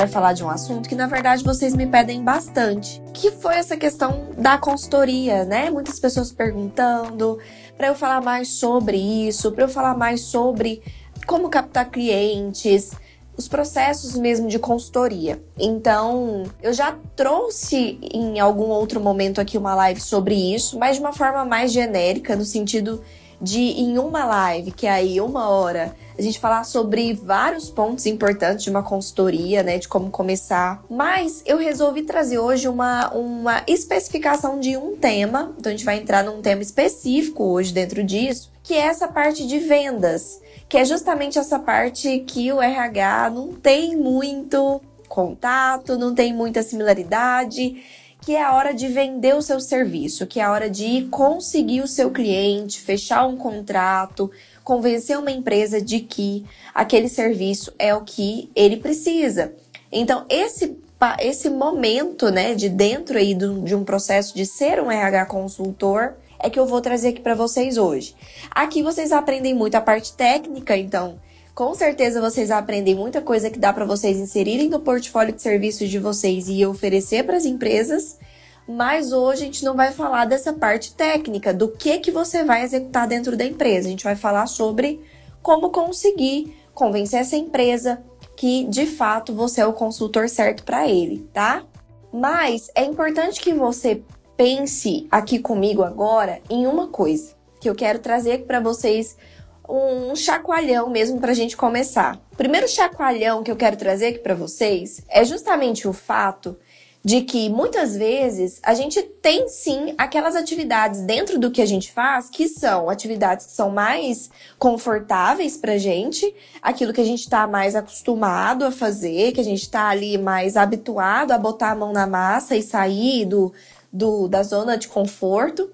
Vai falar de um assunto que na verdade vocês me pedem bastante, que foi essa questão da consultoria, né? Muitas pessoas perguntando para eu falar mais sobre isso, para eu falar mais sobre como captar clientes, os processos mesmo de consultoria. Então, eu já trouxe em algum outro momento aqui uma live sobre isso, mas de uma forma mais genérica, no sentido de em uma live, que é aí uma hora, a gente falar sobre vários pontos importantes de uma consultoria, né, de como começar. Mas eu resolvi trazer hoje uma, uma especificação de um tema, então a gente vai entrar num tema específico hoje dentro disso, que é essa parte de vendas, que é justamente essa parte que o RH não tem muito contato, não tem muita similaridade que é a hora de vender o seu serviço, que é a hora de conseguir o seu cliente, fechar um contrato, convencer uma empresa de que aquele serviço é o que ele precisa. Então, esse esse momento, né, de dentro aí de um processo de ser um RH consultor, é que eu vou trazer aqui para vocês hoje. Aqui vocês aprendem muito a parte técnica, então, com certeza vocês aprendem muita coisa que dá para vocês inserirem no portfólio de serviços de vocês e oferecer para as empresas. Mas hoje a gente não vai falar dessa parte técnica, do que que você vai executar dentro da empresa. A gente vai falar sobre como conseguir convencer essa empresa que de fato você é o consultor certo para ele, tá? Mas é importante que você pense aqui comigo agora em uma coisa que eu quero trazer para vocês um chacoalhão mesmo para a gente começar. O primeiro chacoalhão que eu quero trazer aqui para vocês é justamente o fato de que muitas vezes a gente tem sim aquelas atividades dentro do que a gente faz que são atividades que são mais confortáveis pra gente, aquilo que a gente tá mais acostumado a fazer, que a gente tá ali mais habituado a botar a mão na massa e sair do, do da zona de conforto.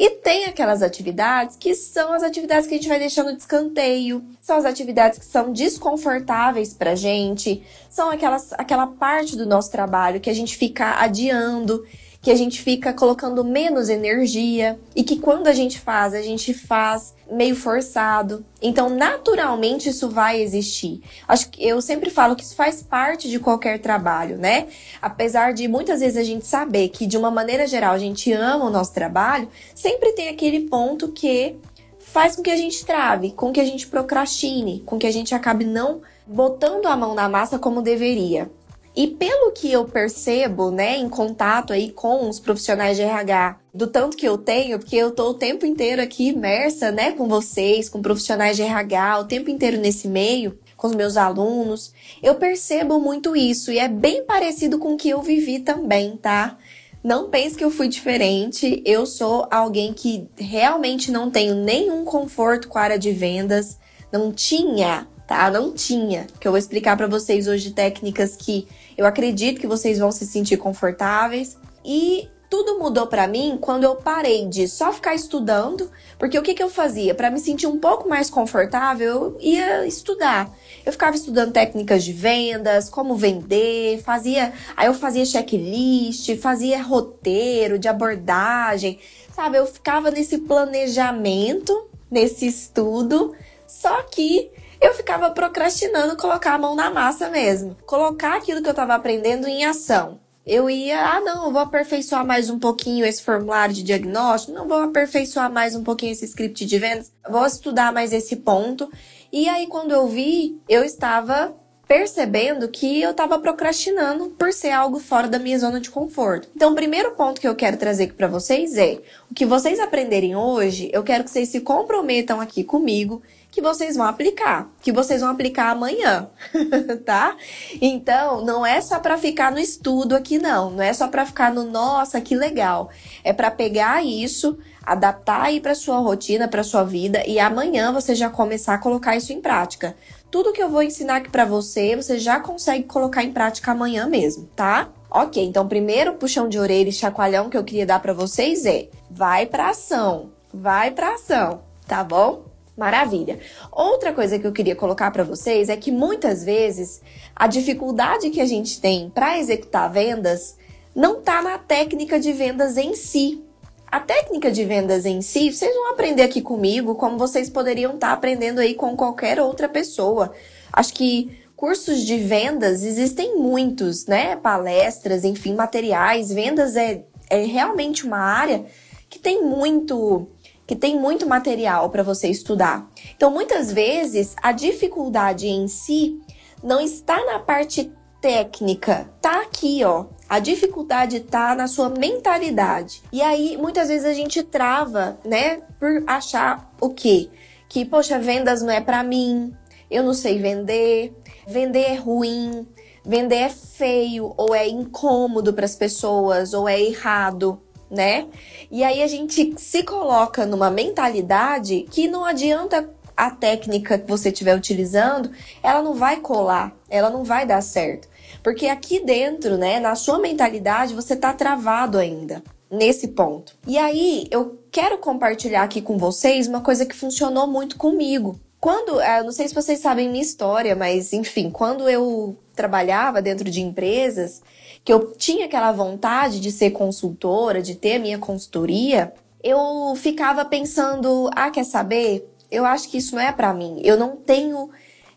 E tem aquelas atividades que são as atividades que a gente vai deixando de escanteio, são as atividades que são desconfortáveis pra gente, são aquelas, aquela parte do nosso trabalho que a gente fica adiando que a gente fica colocando menos energia e que quando a gente faz, a gente faz meio forçado. Então, naturalmente, isso vai existir. Acho que eu sempre falo que isso faz parte de qualquer trabalho, né? Apesar de muitas vezes a gente saber que, de uma maneira geral, a gente ama o nosso trabalho, sempre tem aquele ponto que faz com que a gente trave, com que a gente procrastine, com que a gente acabe não botando a mão na massa como deveria. E pelo que eu percebo, né, em contato aí com os profissionais de RH, do tanto que eu tenho, porque eu tô o tempo inteiro aqui imersa, né, com vocês, com profissionais de RH, o tempo inteiro nesse meio, com os meus alunos, eu percebo muito isso. E é bem parecido com o que eu vivi também, tá? Não pense que eu fui diferente, eu sou alguém que realmente não tenho nenhum conforto com a área de vendas, não tinha, tá? Não tinha. Que eu vou explicar para vocês hoje técnicas que eu acredito que vocês vão se sentir confortáveis e tudo mudou para mim quando eu parei de só ficar estudando, porque o que, que eu fazia? Para me sentir um pouco mais confortável, eu ia estudar. Eu ficava estudando técnicas de vendas, como vender, fazia. Aí eu fazia checklist, fazia roteiro de abordagem, sabe? Eu ficava nesse planejamento, nesse estudo, só que eu ficava procrastinando colocar a mão na massa mesmo. Colocar aquilo que eu estava aprendendo em ação. Eu ia, ah, não, eu vou aperfeiçoar mais um pouquinho esse formulário de diagnóstico, não vou aperfeiçoar mais um pouquinho esse script de vendas, vou estudar mais esse ponto. E aí, quando eu vi, eu estava percebendo que eu estava procrastinando por ser algo fora da minha zona de conforto. Então, o primeiro ponto que eu quero trazer aqui para vocês é: o que vocês aprenderem hoje, eu quero que vocês se comprometam aqui comigo que vocês vão aplicar, que vocês vão aplicar amanhã, tá? Então, não é só para ficar no estudo aqui não, não é só para ficar no nossa, que legal. É para pegar isso, adaptar aí para sua rotina, para sua vida e amanhã você já começar a colocar isso em prática. Tudo que eu vou ensinar aqui para você, você já consegue colocar em prática amanhã mesmo, tá? Ok, então primeiro puxão de orelha e chacoalhão que eu queria dar para vocês é: vai para ação, vai para ação, tá bom? Maravilha. Outra coisa que eu queria colocar para vocês é que muitas vezes a dificuldade que a gente tem para executar vendas não tá na técnica de vendas em si. A técnica de vendas em si, vocês vão aprender aqui comigo como vocês poderiam estar tá aprendendo aí com qualquer outra pessoa. Acho que cursos de vendas existem muitos, né? Palestras, enfim, materiais. Vendas é, é realmente uma área que tem muito que tem muito material para você estudar. Então, muitas vezes, a dificuldade em si não está na parte técnica, tá aqui, ó. A dificuldade tá na sua mentalidade. E aí, muitas vezes a gente trava, né, por achar o quê? Que, poxa, vendas não é para mim, eu não sei vender, vender é ruim, vender é feio, ou é incômodo para as pessoas, ou é errado né? E aí a gente se coloca numa mentalidade que não adianta a técnica que você estiver utilizando, ela não vai colar, ela não vai dar certo. Porque aqui dentro, né, na sua mentalidade, você tá travado ainda nesse ponto. E aí eu quero compartilhar aqui com vocês uma coisa que funcionou muito comigo. Quando, eu não sei se vocês sabem minha história, mas enfim, quando eu trabalhava dentro de empresas, que eu tinha aquela vontade de ser consultora, de ter a minha consultoria, eu ficava pensando, ah, quer saber? Eu acho que isso não é para mim. Eu não tenho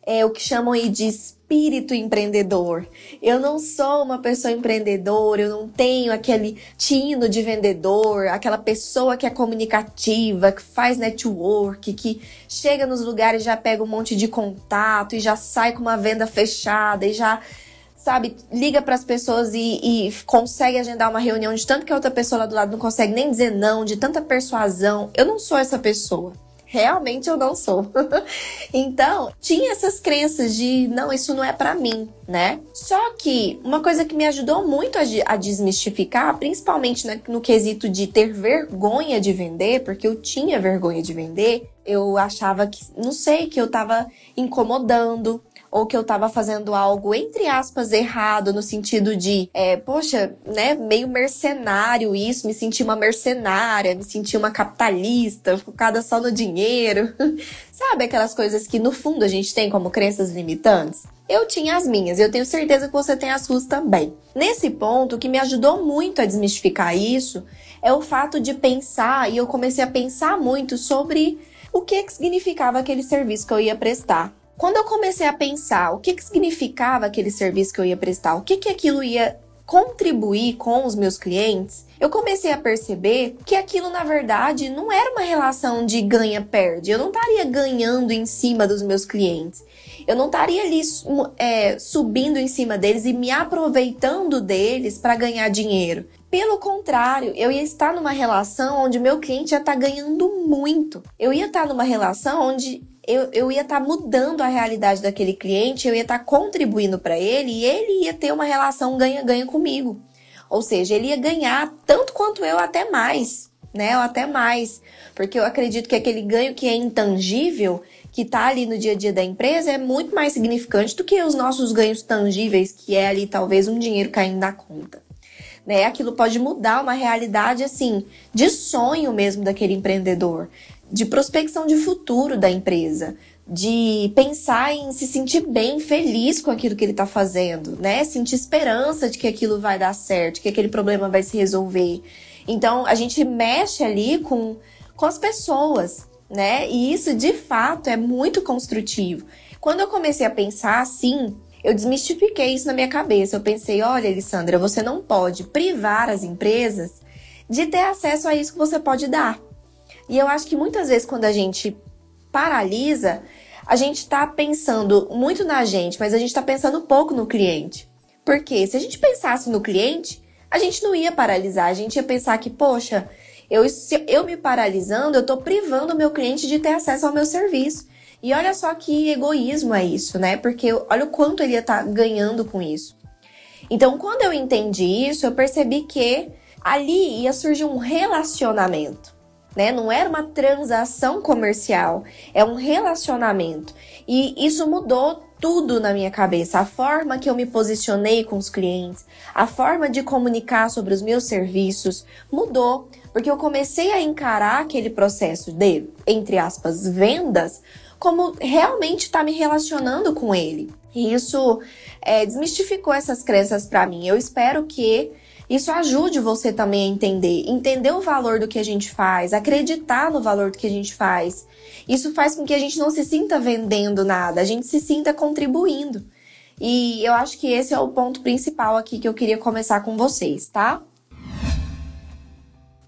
é, o que chamam aí de espírito empreendedor. Eu não sou uma pessoa empreendedora, eu não tenho aquele tino de vendedor, aquela pessoa que é comunicativa, que faz network, que chega nos lugares já pega um monte de contato e já sai com uma venda fechada e já sabe, liga para as pessoas e, e, consegue agendar uma reunião de tanto que a outra pessoa lá do lado não consegue nem dizer não, de tanta persuasão. Eu não sou essa pessoa. Realmente eu não sou. então, tinha essas crenças de não, isso não é para mim, né? Só que uma coisa que me ajudou muito a, a desmistificar, principalmente no quesito de ter vergonha de vender, porque eu tinha vergonha de vender, eu achava que, não sei, que eu tava incomodando, ou que eu tava fazendo algo, entre aspas, errado, no sentido de, é, poxa, né, meio mercenário isso, me senti uma mercenária, me senti uma capitalista, focada só no dinheiro. Sabe aquelas coisas que no fundo a gente tem como crenças limitantes? Eu tinha as minhas eu tenho certeza que você tem as suas também. Nesse ponto, o que me ajudou muito a desmistificar isso é o fato de pensar, e eu comecei a pensar muito sobre o que significava aquele serviço que eu ia prestar. Quando eu comecei a pensar o que, que significava aquele serviço que eu ia prestar, o que, que aquilo ia contribuir com os meus clientes, eu comecei a perceber que aquilo, na verdade, não era uma relação de ganha-perde. Eu não estaria ganhando em cima dos meus clientes. Eu não estaria ali é, subindo em cima deles e me aproveitando deles para ganhar dinheiro. Pelo contrário, eu ia estar numa relação onde meu cliente ia estar ganhando muito. Eu ia estar numa relação onde eu, eu ia estar tá mudando a realidade daquele cliente, eu ia estar tá contribuindo para ele e ele ia ter uma relação ganha-ganha comigo. Ou seja, ele ia ganhar tanto quanto eu, até mais, né? Ou até mais. Porque eu acredito que aquele ganho que é intangível, que está ali no dia a dia da empresa, é muito mais significante do que os nossos ganhos tangíveis, que é ali talvez um dinheiro caindo da conta. Né? Aquilo pode mudar uma realidade assim, de sonho mesmo daquele empreendedor de prospecção de futuro da empresa, de pensar em se sentir bem, feliz com aquilo que ele está fazendo, né? Sentir esperança de que aquilo vai dar certo, que aquele problema vai se resolver. Então, a gente mexe ali com, com as pessoas, né? E isso, de fato, é muito construtivo. Quando eu comecei a pensar assim, eu desmistifiquei isso na minha cabeça. Eu pensei, olha, Alessandra, você não pode privar as empresas de ter acesso a isso que você pode dar. E eu acho que muitas vezes quando a gente paralisa, a gente está pensando muito na gente, mas a gente está pensando pouco no cliente. Porque se a gente pensasse no cliente, a gente não ia paralisar, a gente ia pensar que, poxa, eu, eu me paralisando, eu estou privando o meu cliente de ter acesso ao meu serviço. E olha só que egoísmo é isso, né? Porque olha o quanto ele ia estar tá ganhando com isso. Então, quando eu entendi isso, eu percebi que ali ia surgir um relacionamento né? Não era uma transação comercial, é um relacionamento. E isso mudou tudo na minha cabeça. A forma que eu me posicionei com os clientes, a forma de comunicar sobre os meus serviços mudou, porque eu comecei a encarar aquele processo de, entre aspas, vendas, como realmente está me relacionando com ele. E isso é, desmistificou essas crenças para mim. Eu espero que isso ajude você também a entender, entender o valor do que a gente faz, acreditar no valor do que a gente faz. Isso faz com que a gente não se sinta vendendo nada, a gente se sinta contribuindo. E eu acho que esse é o ponto principal aqui que eu queria começar com vocês, tá?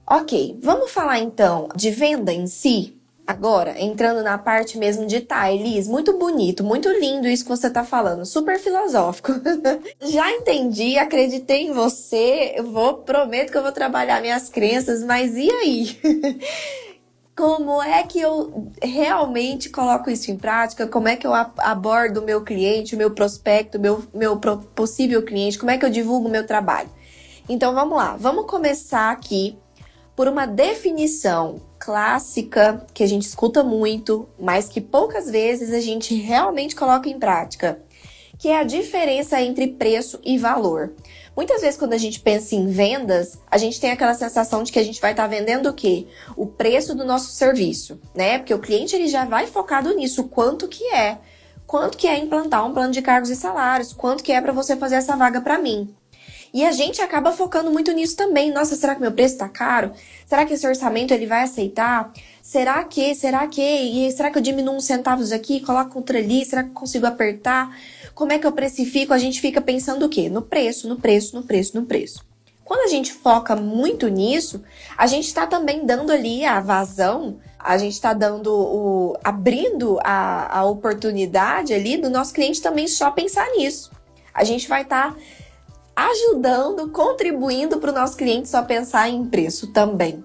Ok, vamos falar então de venda em si? Agora, entrando na parte mesmo de tá, Elis, muito bonito, muito lindo isso que você tá falando, super filosófico. Já entendi, acreditei em você, eu vou, prometo que eu vou trabalhar minhas crenças, mas e aí? Como é que eu realmente coloco isso em prática? Como é que eu abordo o meu cliente, o meu prospecto, meu, meu possível cliente? Como é que eu divulgo o meu trabalho? Então vamos lá, vamos começar aqui por uma definição clássica que a gente escuta muito, mas que poucas vezes a gente realmente coloca em prática, que é a diferença entre preço e valor. Muitas vezes quando a gente pensa em vendas, a gente tem aquela sensação de que a gente vai estar tá vendendo o quê? O preço do nosso serviço, né? Porque o cliente ele já vai focado nisso, quanto que é, quanto que é implantar um plano de cargos e salários, quanto que é para você fazer essa vaga para mim. E a gente acaba focando muito nisso também. Nossa, será que meu preço tá caro? Será que esse orçamento ele vai aceitar? Será que? Será que? E será que eu diminuo uns centavos aqui, coloco outra ali? Será que eu consigo apertar? Como é que eu precifico? A gente fica pensando o quê? No preço, no preço, no preço, no preço. Quando a gente foca muito nisso, a gente está também dando ali a vazão, a gente está dando o. abrindo a, a oportunidade ali do nosso cliente também só pensar nisso. A gente vai estar tá ajudando, contribuindo para o nosso cliente só pensar em preço também.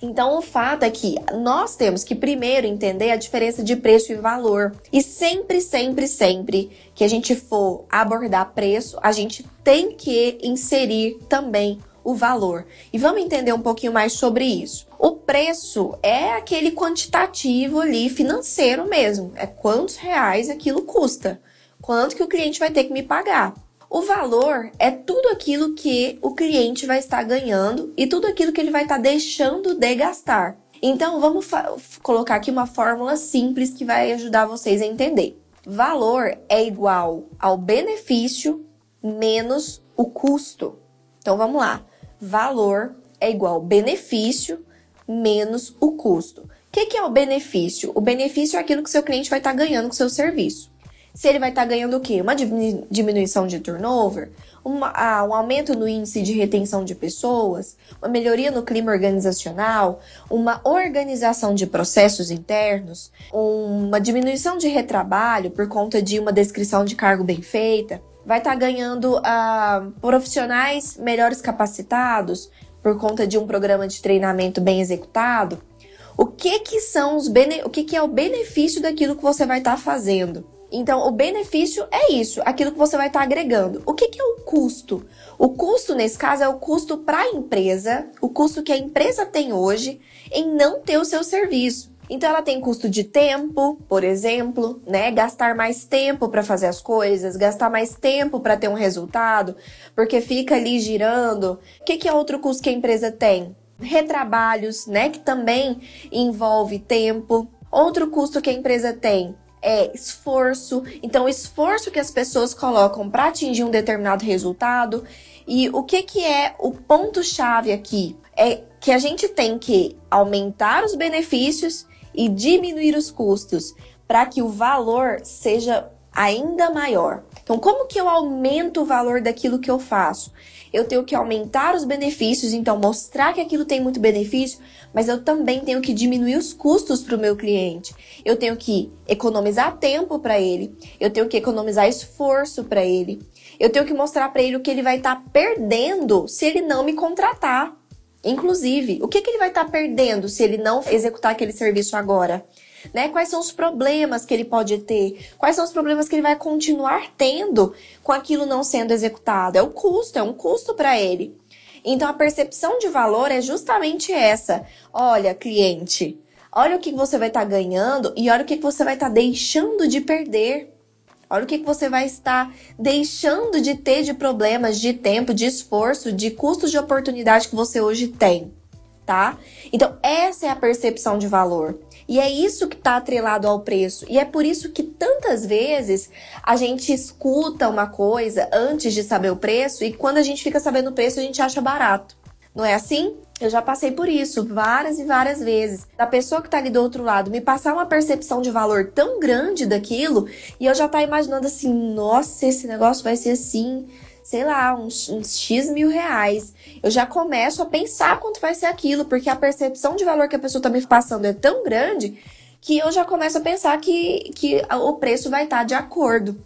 Então, o fato é que nós temos que primeiro entender a diferença de preço e valor. E sempre, sempre, sempre que a gente for abordar preço, a gente tem que inserir também o valor. E vamos entender um pouquinho mais sobre isso. O preço é aquele quantitativo ali financeiro mesmo. É quantos reais aquilo custa. Quanto que o cliente vai ter que me pagar. O valor é tudo aquilo que o cliente vai estar ganhando e tudo aquilo que ele vai estar deixando de gastar. Então, vamos colocar aqui uma fórmula simples que vai ajudar vocês a entender. Valor é igual ao benefício menos o custo. Então, vamos lá. Valor é igual ao benefício menos o custo. O que, que é o benefício? O benefício é aquilo que seu cliente vai estar ganhando com seu serviço se ele vai estar tá ganhando o quê? Uma diminuição de turnover, uma, ah, um aumento no índice de retenção de pessoas, uma melhoria no clima organizacional, uma organização de processos internos, uma diminuição de retrabalho por conta de uma descrição de cargo bem feita, vai estar tá ganhando ah, profissionais melhores capacitados por conta de um programa de treinamento bem executado. O que que são os bene... o que, que é o benefício daquilo que você vai estar tá fazendo? Então, o benefício é isso, aquilo que você vai estar tá agregando. O que, que, é o custo? O custo, nesse caso, é o custo para a empresa, o custo que a empresa tem hoje em não ter o seu serviço. Então, ela tem custo de tempo, por exemplo, né? Gastar mais tempo para fazer as coisas, gastar mais tempo para ter um resultado, porque fica ali girando. O que, que é outro custo que a empresa tem? Retrabalhos, né? Que também envolve tempo. Outro custo que a empresa tem é esforço. Então, o esforço que as pessoas colocam para atingir um determinado resultado. E o que, que é o ponto-chave aqui? É que a gente tem que aumentar os benefícios e diminuir os custos para que o valor seja ainda maior. Então, como que eu aumento o valor daquilo que eu faço? Eu tenho que aumentar os benefícios, então mostrar que aquilo tem muito benefício, mas eu também tenho que diminuir os custos para o meu cliente. Eu tenho que economizar tempo para ele, eu tenho que economizar esforço para ele, eu tenho que mostrar para ele o que ele vai estar tá perdendo se ele não me contratar. Inclusive, o que, que ele vai estar tá perdendo se ele não executar aquele serviço agora? Né? Quais são os problemas que ele pode ter? Quais são os problemas que ele vai continuar tendo com aquilo não sendo executado? É o custo, é um custo para ele. Então a percepção de valor é justamente essa. Olha, cliente, olha o que você vai estar tá ganhando e olha o que você vai estar tá deixando de perder. Olha o que você vai estar deixando de ter de problemas, de tempo, de esforço, de custos de oportunidade que você hoje tem, tá? Então, essa é a percepção de valor. E é isso que está atrelado ao preço. E é por isso que tantas vezes a gente escuta uma coisa antes de saber o preço e quando a gente fica sabendo o preço a gente acha barato. Não é assim? Eu já passei por isso várias e várias vezes. Da pessoa que tá ali do outro lado me passar uma percepção de valor tão grande daquilo e eu já tá imaginando assim, nossa, esse negócio vai ser assim, sei lá, uns, uns X mil reais. Eu já começo a pensar quanto vai ser aquilo, porque a percepção de valor que a pessoa tá me passando é tão grande que eu já começo a pensar que, que o preço vai estar tá de acordo.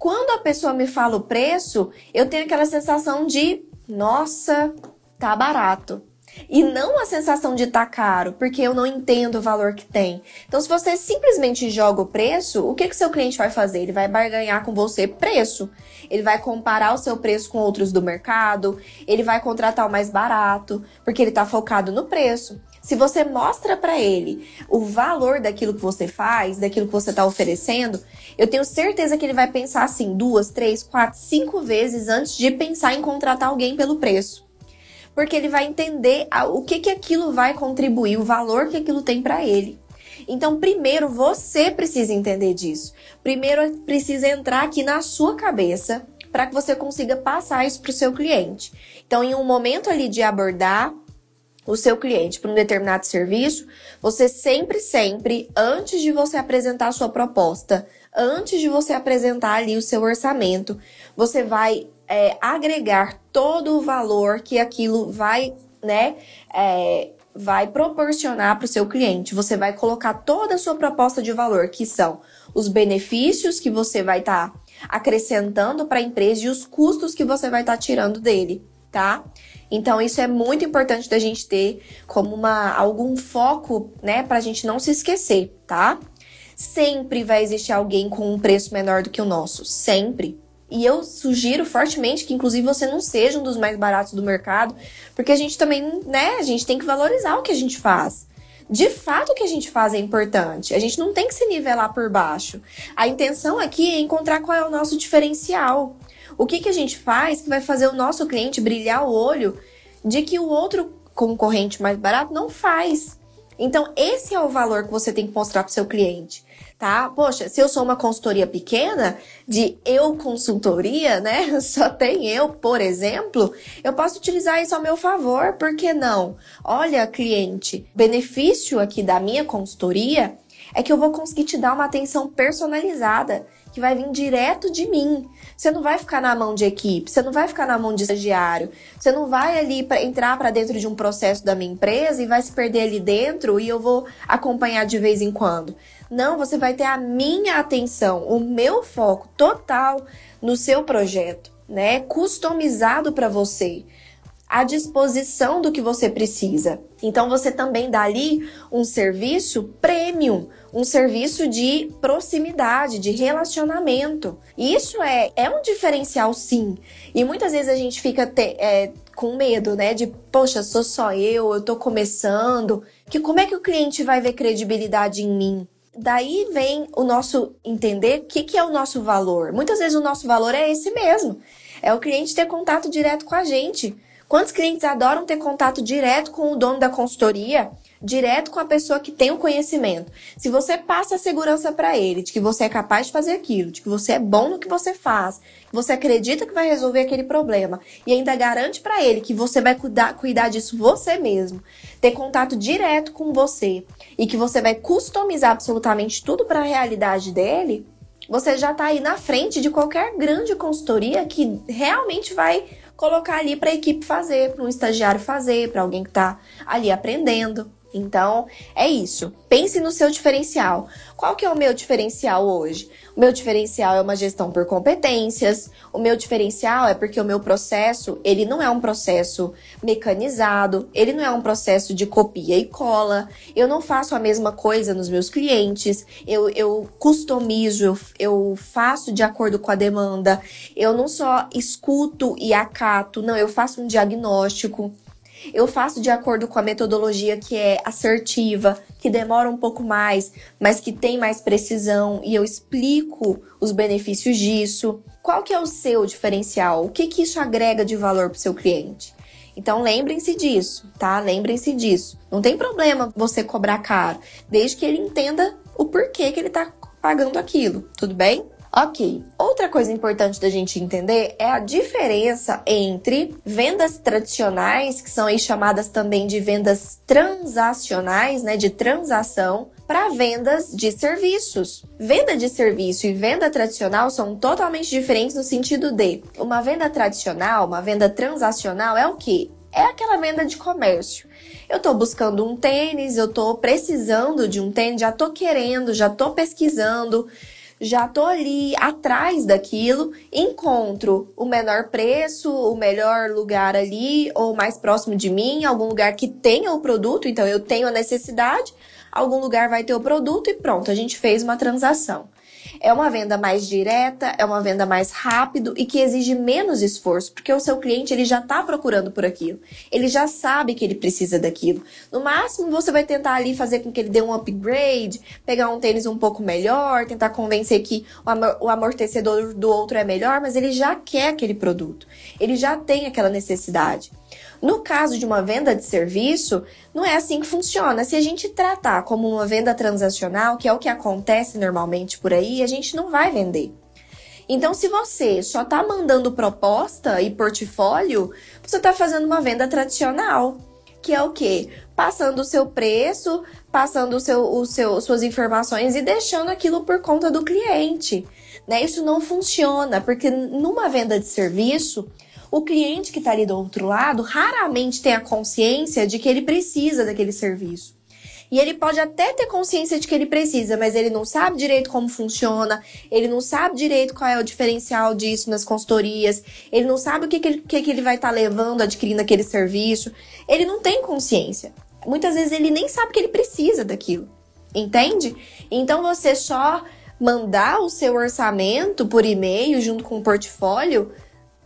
Quando a pessoa me fala o preço, eu tenho aquela sensação de, nossa, tá barato. E não a sensação de estar tá caro, porque eu não entendo o valor que tem. Então, se você simplesmente joga o preço, o que que seu cliente vai fazer? Ele vai barganhar com você preço. Ele vai comparar o seu preço com outros do mercado, ele vai contratar o mais barato, porque ele está focado no preço. Se você mostra para ele o valor daquilo que você faz, daquilo que você está oferecendo, eu tenho certeza que ele vai pensar assim duas, três, quatro, cinco vezes antes de pensar em contratar alguém pelo preço porque ele vai entender o que que aquilo vai contribuir, o valor que aquilo tem para ele. Então, primeiro você precisa entender disso. Primeiro precisa entrar aqui na sua cabeça para que você consiga passar isso para o seu cliente. Então, em um momento ali de abordar o seu cliente para um determinado serviço, você sempre, sempre, antes de você apresentar a sua proposta, antes de você apresentar ali o seu orçamento, você vai é, agregar todo o valor que aquilo vai, né, é, vai proporcionar para o seu cliente. Você vai colocar toda a sua proposta de valor, que são os benefícios que você vai estar tá acrescentando para a empresa e os custos que você vai estar tá tirando dele, tá? Então isso é muito importante da gente ter como uma algum foco, né, para a gente não se esquecer, tá? Sempre vai existir alguém com um preço menor do que o nosso, sempre. E eu sugiro fortemente que, inclusive, você não seja um dos mais baratos do mercado, porque a gente também, né, a gente tem que valorizar o que a gente faz. De fato, o que a gente faz é importante. A gente não tem que se nivelar por baixo. A intenção aqui é encontrar qual é o nosso diferencial. O que, que a gente faz que vai fazer o nosso cliente brilhar o olho de que o outro concorrente mais barato não faz. Então, esse é o valor que você tem que mostrar para o seu cliente tá? Poxa, se eu sou uma consultoria pequena, de eu consultoria, né? Só tem eu, por exemplo, eu posso utilizar isso ao meu favor, por que não? Olha, cliente, benefício aqui da minha consultoria é que eu vou conseguir te dar uma atenção personalizada que vai vir direto de mim. Você não vai ficar na mão de equipe, você não vai ficar na mão de estagiário, você não vai ali para entrar para dentro de um processo da minha empresa e vai se perder ali dentro e eu vou acompanhar de vez em quando. Não, você vai ter a minha atenção, o meu foco total no seu projeto, né? Customizado para você, à disposição do que você precisa. Então você também dá ali um serviço premium, um serviço de proximidade, de relacionamento. Isso é, é um diferencial, sim. E muitas vezes a gente fica te, é, com medo, né? De, poxa, sou só eu, eu tô começando. Que como é que o cliente vai ver credibilidade em mim? Daí vem o nosso entender o que, que é o nosso valor. Muitas vezes o nosso valor é esse mesmo. É o cliente ter contato direto com a gente. Quantos clientes adoram ter contato direto com o dono da consultoria? direto com a pessoa que tem o conhecimento. Se você passa a segurança para ele de que você é capaz de fazer aquilo, de que você é bom no que você faz, que você acredita que vai resolver aquele problema e ainda garante para ele que você vai cuidar, cuidar disso você mesmo, ter contato direto com você e que você vai customizar absolutamente tudo para a realidade dele, você já está aí na frente de qualquer grande consultoria que realmente vai colocar ali para a equipe fazer, para um estagiário fazer, para alguém que está ali aprendendo Então, é isso. Pense no seu diferencial. Qual que é o meu diferencial hoje? O meu diferencial é uma gestão por competências. O meu diferencial é porque o meu processo, ele não é um processo mecanizado, ele não é um processo de copia e cola. Eu não faço a mesma coisa nos meus clientes. Eu, eu customizo, eu, eu faço de acordo com a demanda. Eu não só escuto e acato, não, eu faço um diagnóstico. Eu faço de acordo com a metodologia que é assertiva, que demora um pouco mais, mas que tem mais precisão e eu explico os benefícios disso. Qual que é o seu diferencial? O que que isso agrega de valor para o seu cliente? Então lembrem-se disso, tá? Lembrem-se disso. Não tem problema você cobrar caro, desde que ele entenda o porquê que ele está pagando aquilo, tudo bem? Ok. Outra coisa importante da gente entender é a diferença entre vendas tradicionais, que são aí chamadas também de vendas transacionais, né, de transação, para vendas de serviços. Venda de serviço e venda tradicional são totalmente diferentes no sentido de uma venda tradicional, uma venda transacional é o que? É aquela venda de comércio. Eu estou buscando um tênis, eu estou precisando de um tênis, já estou querendo, já estou pesquisando, já tô ali atrás daquilo, encontro o menor preço, o melhor lugar ali, ou mais próximo de mim, algum lugar que tenha o produto, então eu tenho a necessidade, algum lugar vai ter o produto e pronto, a gente fez uma transação. É uma venda mais direta, é uma venda mais rápido e que exige menos esforço, porque o seu cliente ele já está procurando por aquilo. Ele já sabe que ele precisa daquilo. No máximo, você vai tentar ali fazer com que ele dê um upgrade, pegar um tênis um pouco melhor, tentar convencer que o amortecedor do outro é melhor, mas ele já quer aquele produto. Ele já tem aquela necessidade. No caso de uma venda de serviço, não é assim que funciona. Se a gente tratar como uma venda transacional, que é o que acontece normalmente por aí, a gente não vai vender. Então, se você só está mandando proposta e portfólio, você está fazendo uma venda tradicional, que é o quê? Passando o seu preço, passando o seu, o seu, suas informações e deixando aquilo por conta do cliente. Né? Isso não funciona, porque numa venda de serviço, o cliente que está ali do outro lado raramente tem a consciência de que ele precisa daquele serviço. E ele pode até ter consciência de que ele precisa, mas ele não sabe direito como funciona, ele não sabe direito qual é o diferencial disso nas consultorias, ele não sabe o que, que, ele, que, que ele vai estar tá levando adquirindo aquele serviço. Ele não tem consciência. Muitas vezes ele nem sabe que ele precisa daquilo. Entende? Então você só mandar o seu orçamento por e-mail junto com o portfólio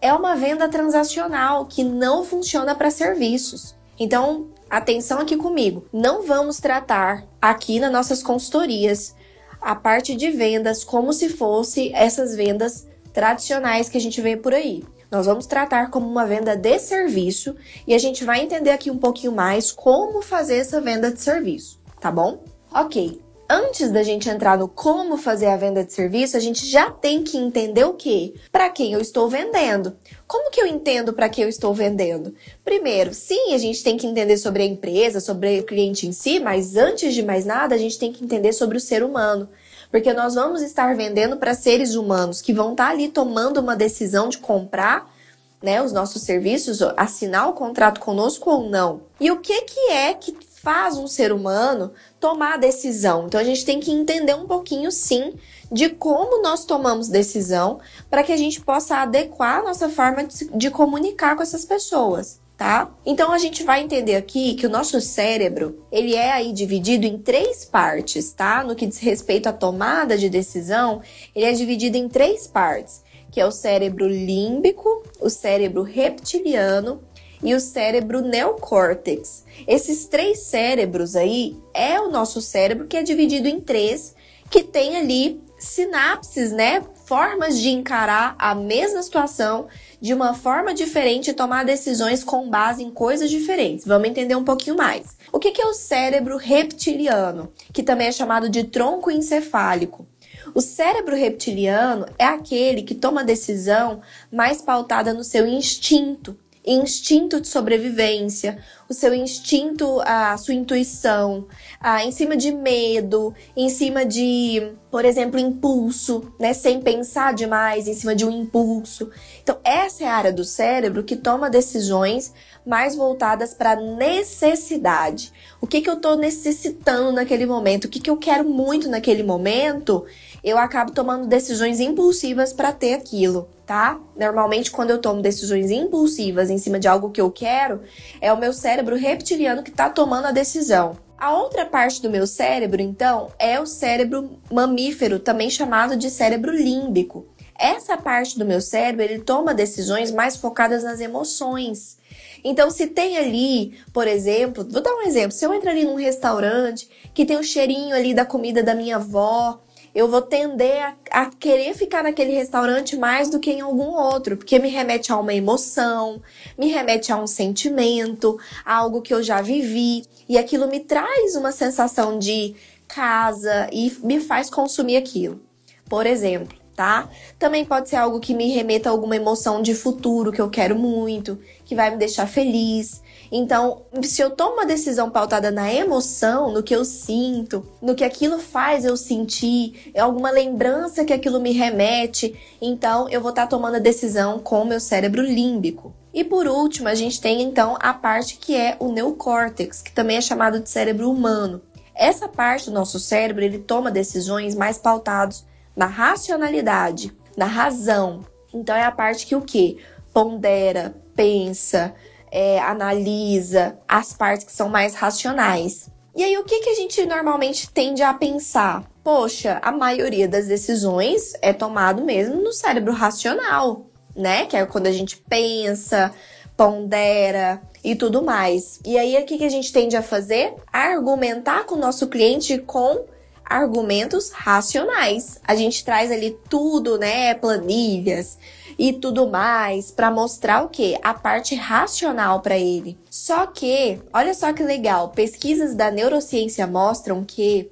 é uma venda transacional que não funciona para serviços. Então, atenção aqui comigo. Não vamos tratar aqui nas nossas consultorias a parte de vendas como se fosse essas vendas tradicionais que a gente vê por aí. Nós vamos tratar como uma venda de serviço e a gente vai entender aqui um pouquinho mais como fazer essa venda de serviço, tá bom? Ok, antes da gente entrar no como fazer a venda de serviço, a gente já tem que entender o que? Para quem eu estou vendendo. Como que eu entendo para quem eu estou vendendo? Primeiro, sim, a gente tem que entender sobre a empresa, sobre o cliente em si, mas antes de mais nada, a gente tem que entender sobre o ser humano. Porque nós vamos estar vendendo para seres humanos que vão estar tá ali tomando uma decisão de comprar né, os nossos serviços, assinar o contrato conosco ou não. E o que, que é que faz um ser humano tomar a decisão. Então a gente tem que entender um pouquinho, sim, de como nós tomamos decisão para que a gente possa adequar a nossa forma de, de comunicar com essas pessoas. Tá? Então a gente vai entender aqui que o nosso cérebro, ele é aí dividido em três partes, tá? No que diz respeito à tomada de decisão, ele é dividido em três partes, que é o cérebro límbico, o cérebro reptiliano e o cérebro neocórtex. Esses três cérebros aí é o nosso cérebro que é dividido em três, que tem ali sinapses, né? Formas de encarar a mesma situação de uma forma diferente e tomar decisões com base em coisas diferentes. Vamos entender um pouquinho mais. O que é o cérebro reptiliano, que também é chamado de tronco encefálico? O cérebro reptiliano é aquele que toma decisão mais pautada no seu instinto, instinto de sobrevivência, o seu instinto, a sua intuição, a, em cima de medo, em cima de, por exemplo, impulso, né? Sem pensar demais, em cima de um impulso. Então, essa é a área do cérebro que toma decisões mais voltadas para necessidade. O que, que eu estou necessitando naquele momento? O que, que eu quero muito naquele momento? Eu acabo tomando decisões impulsivas para ter aquilo, tá? Normalmente, quando eu tomo decisões impulsivas em cima de algo que eu quero, é o meu cérebro reptiliano que está tomando a decisão. A outra parte do meu cérebro, então, é o cérebro mamífero, também chamado de cérebro límbico. Essa parte do meu cérebro, ele toma decisões mais focadas nas emoções. Então, se tem ali, por exemplo, vou dar um exemplo, se eu entrar ali num restaurante que tem o um cheirinho ali da comida da minha avó, eu vou tender a, a, querer ficar naquele restaurante mais do que em algum outro, porque me remete a uma emoção, me remete a um sentimento, a algo que eu já vivi, e aquilo me traz uma sensação de casa e me faz consumir aquilo. Por exemplo, tá? Também pode ser algo que me remeta a alguma emoção de futuro que eu quero muito, que vai me deixar feliz. Então, se eu tomo uma decisão pautada na emoção, no que eu sinto, no que aquilo faz eu sentir, é alguma lembrança que aquilo me remete, então eu vou estar tomando a decisão com o meu cérebro límbico. E por último, a gente tem então a parte que é o neocórtex, que também é chamado de cérebro humano. Essa parte do nosso cérebro, ele toma decisões mais pautados na racionalidade, na razão. Então é a parte que o que? Pondera, pensa, é, analisa as partes que são mais racionais. E aí, o que, que a gente normalmente tende a pensar? Poxa, a maioria das decisões é tomado mesmo no cérebro racional, né? Que é quando a gente pensa, pondera e tudo mais. E aí, o que, que a gente tende a fazer? Argumentar com o nosso cliente com argumentos racionais. A gente traz ali tudo, né, planilhas e tudo mais para mostrar o que? A parte racional para ele. Só que, olha só que legal, pesquisas da neurociência mostram que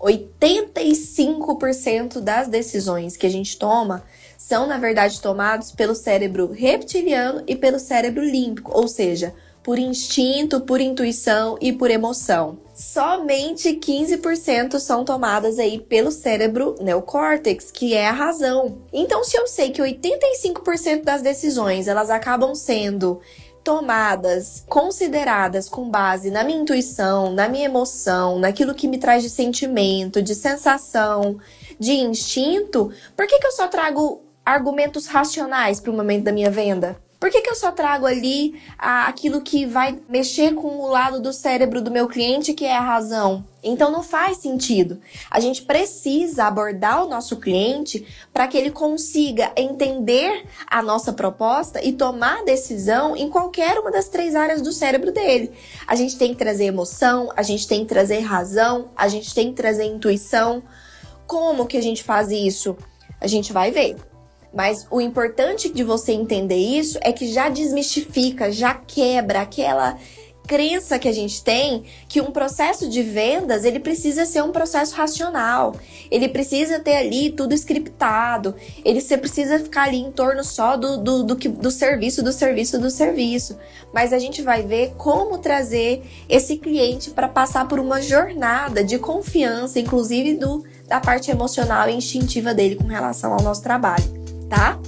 85% das decisões que a gente toma são, na verdade, tomados pelo cérebro reptiliano e pelo cérebro límbico, ou seja, por instinto, por intuição e por emoção. Somente 15% são tomadas aí pelo cérebro neocórtex, que é a razão. Então, se eu sei que 85% das decisões elas acabam sendo tomadas, consideradas com base na minha intuição, na minha emoção, naquilo que me traz de sentimento, de sensação, de instinto, por que, que eu só trago argumentos racionais para o momento da minha venda? Por que, que eu só trago ali aquilo que vai mexer com o lado do cérebro do meu cliente, que é a razão? Então não faz sentido. A gente precisa abordar o nosso cliente para que ele consiga entender a nossa proposta e tomar decisão em qualquer uma das três áreas do cérebro dele. A gente tem que trazer emoção, a gente tem que trazer razão, a gente tem que trazer intuição. Como que a gente faz isso? A gente vai ver. Mas o importante de você entender isso é que já desmistifica, já quebra aquela crença que a gente tem que um processo de vendas ele precisa ser um processo racional, ele precisa ter ali tudo scriptado, ele você precisa ficar ali em torno só do, do, do, do serviço, do serviço, do serviço. Mas a gente vai ver como trazer esse cliente para passar por uma jornada de confiança, inclusive do, da parte emocional e instintiva dele com relação ao nosso trabalho tá?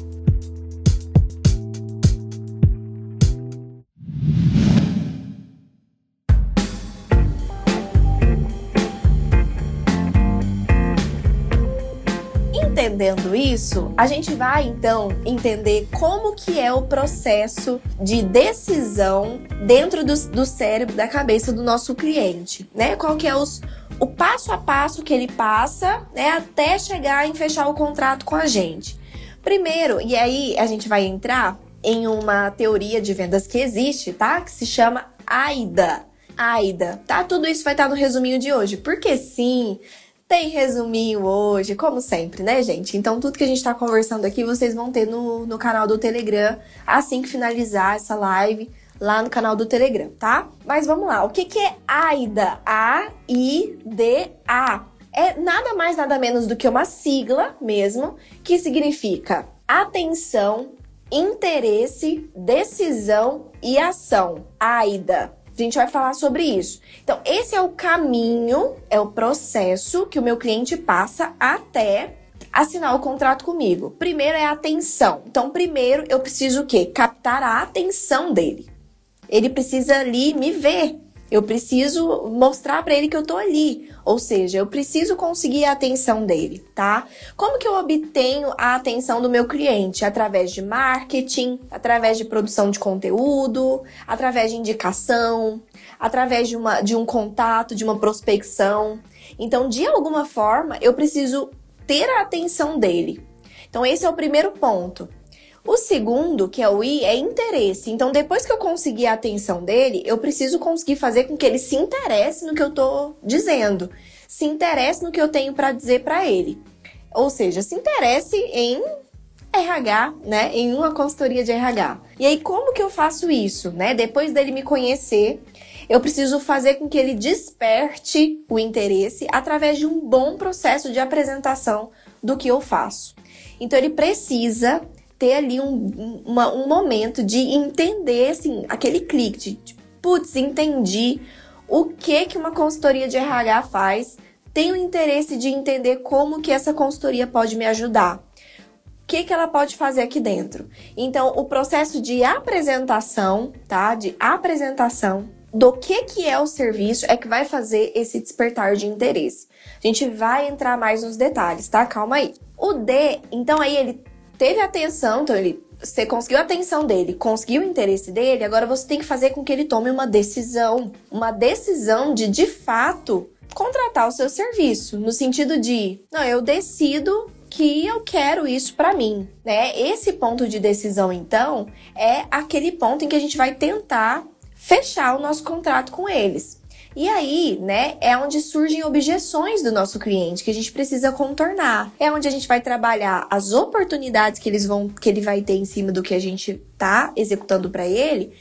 Entendendo isso, a gente vai então entender como que é o processo de decisão dentro do, do cérebro, da cabeça do nosso cliente, né? Qual que é os, o passo a passo que ele passa, né, até chegar em fechar o contrato com a gente. Primeiro, e aí a gente vai entrar em uma teoria de vendas que existe, tá? Que se chama AIDA. AIDA, tá? Tudo isso vai estar no resuminho de hoje, porque sim, tem resuminho hoje, como sempre, né, gente? Então, tudo que a gente tá conversando aqui, vocês vão ter no, no canal do Telegram assim que finalizar essa live lá no canal do Telegram, tá? Mas vamos lá, o que, que é AIDA? A-I-D-A é nada mais, nada menos do que uma sigla mesmo, que significa atenção, interesse, decisão e ação. AIDA. A gente vai falar sobre isso. Então, esse é o caminho, é o processo que o meu cliente passa até assinar o contrato comigo. Primeiro é a atenção. Então, primeiro eu preciso o quê? Captar a atenção dele. Ele precisa ali me ver. Eu preciso mostrar para ele que eu tô ali. Ou seja, eu preciso conseguir a atenção dele, tá? Como que eu obtenho a atenção do meu cliente? Através de marketing, através de produção de conteúdo, através de indicação, através de, uma, de um contato, de uma prospecção. Então, de alguma forma, eu preciso ter a atenção dele. Então, esse é o primeiro ponto. O segundo, que é o I, é interesse. Então, depois que eu conseguir a atenção dele, eu preciso conseguir fazer com que ele se interesse no que eu tô dizendo, se interesse no que eu tenho para dizer para ele. Ou seja, se interesse em RH, né, em uma consultoria de RH. E aí como que eu faço isso, né? Depois dele me conhecer, eu preciso fazer com que ele desperte o interesse através de um bom processo de apresentação do que eu faço. Então ele precisa ter ali um, uma, um momento de entender, assim, aquele clique de, de putz, entendi o que que uma consultoria de RH faz, tenho interesse de entender como que essa consultoria pode me ajudar. O que, que ela pode fazer aqui dentro? Então, o processo de apresentação, tá? De apresentação do que, que é o serviço é que vai fazer esse despertar de interesse. A gente vai entrar mais nos detalhes, tá? Calma aí. O D, então aí ele teve atenção, então ele você conseguiu a atenção dele, conseguiu o interesse dele, agora você tem que fazer com que ele tome uma decisão, uma decisão de de fato contratar o seu serviço, no sentido de, não, eu decido que eu quero isso para mim, né? Esse ponto de decisão então é aquele ponto em que a gente vai tentar fechar o nosso contrato com eles. E aí, né, é onde surgem objeções do nosso cliente que a gente precisa contornar. É onde a gente vai trabalhar as oportunidades que eles vão que ele vai ter em cima do que a gente tá executando para ele,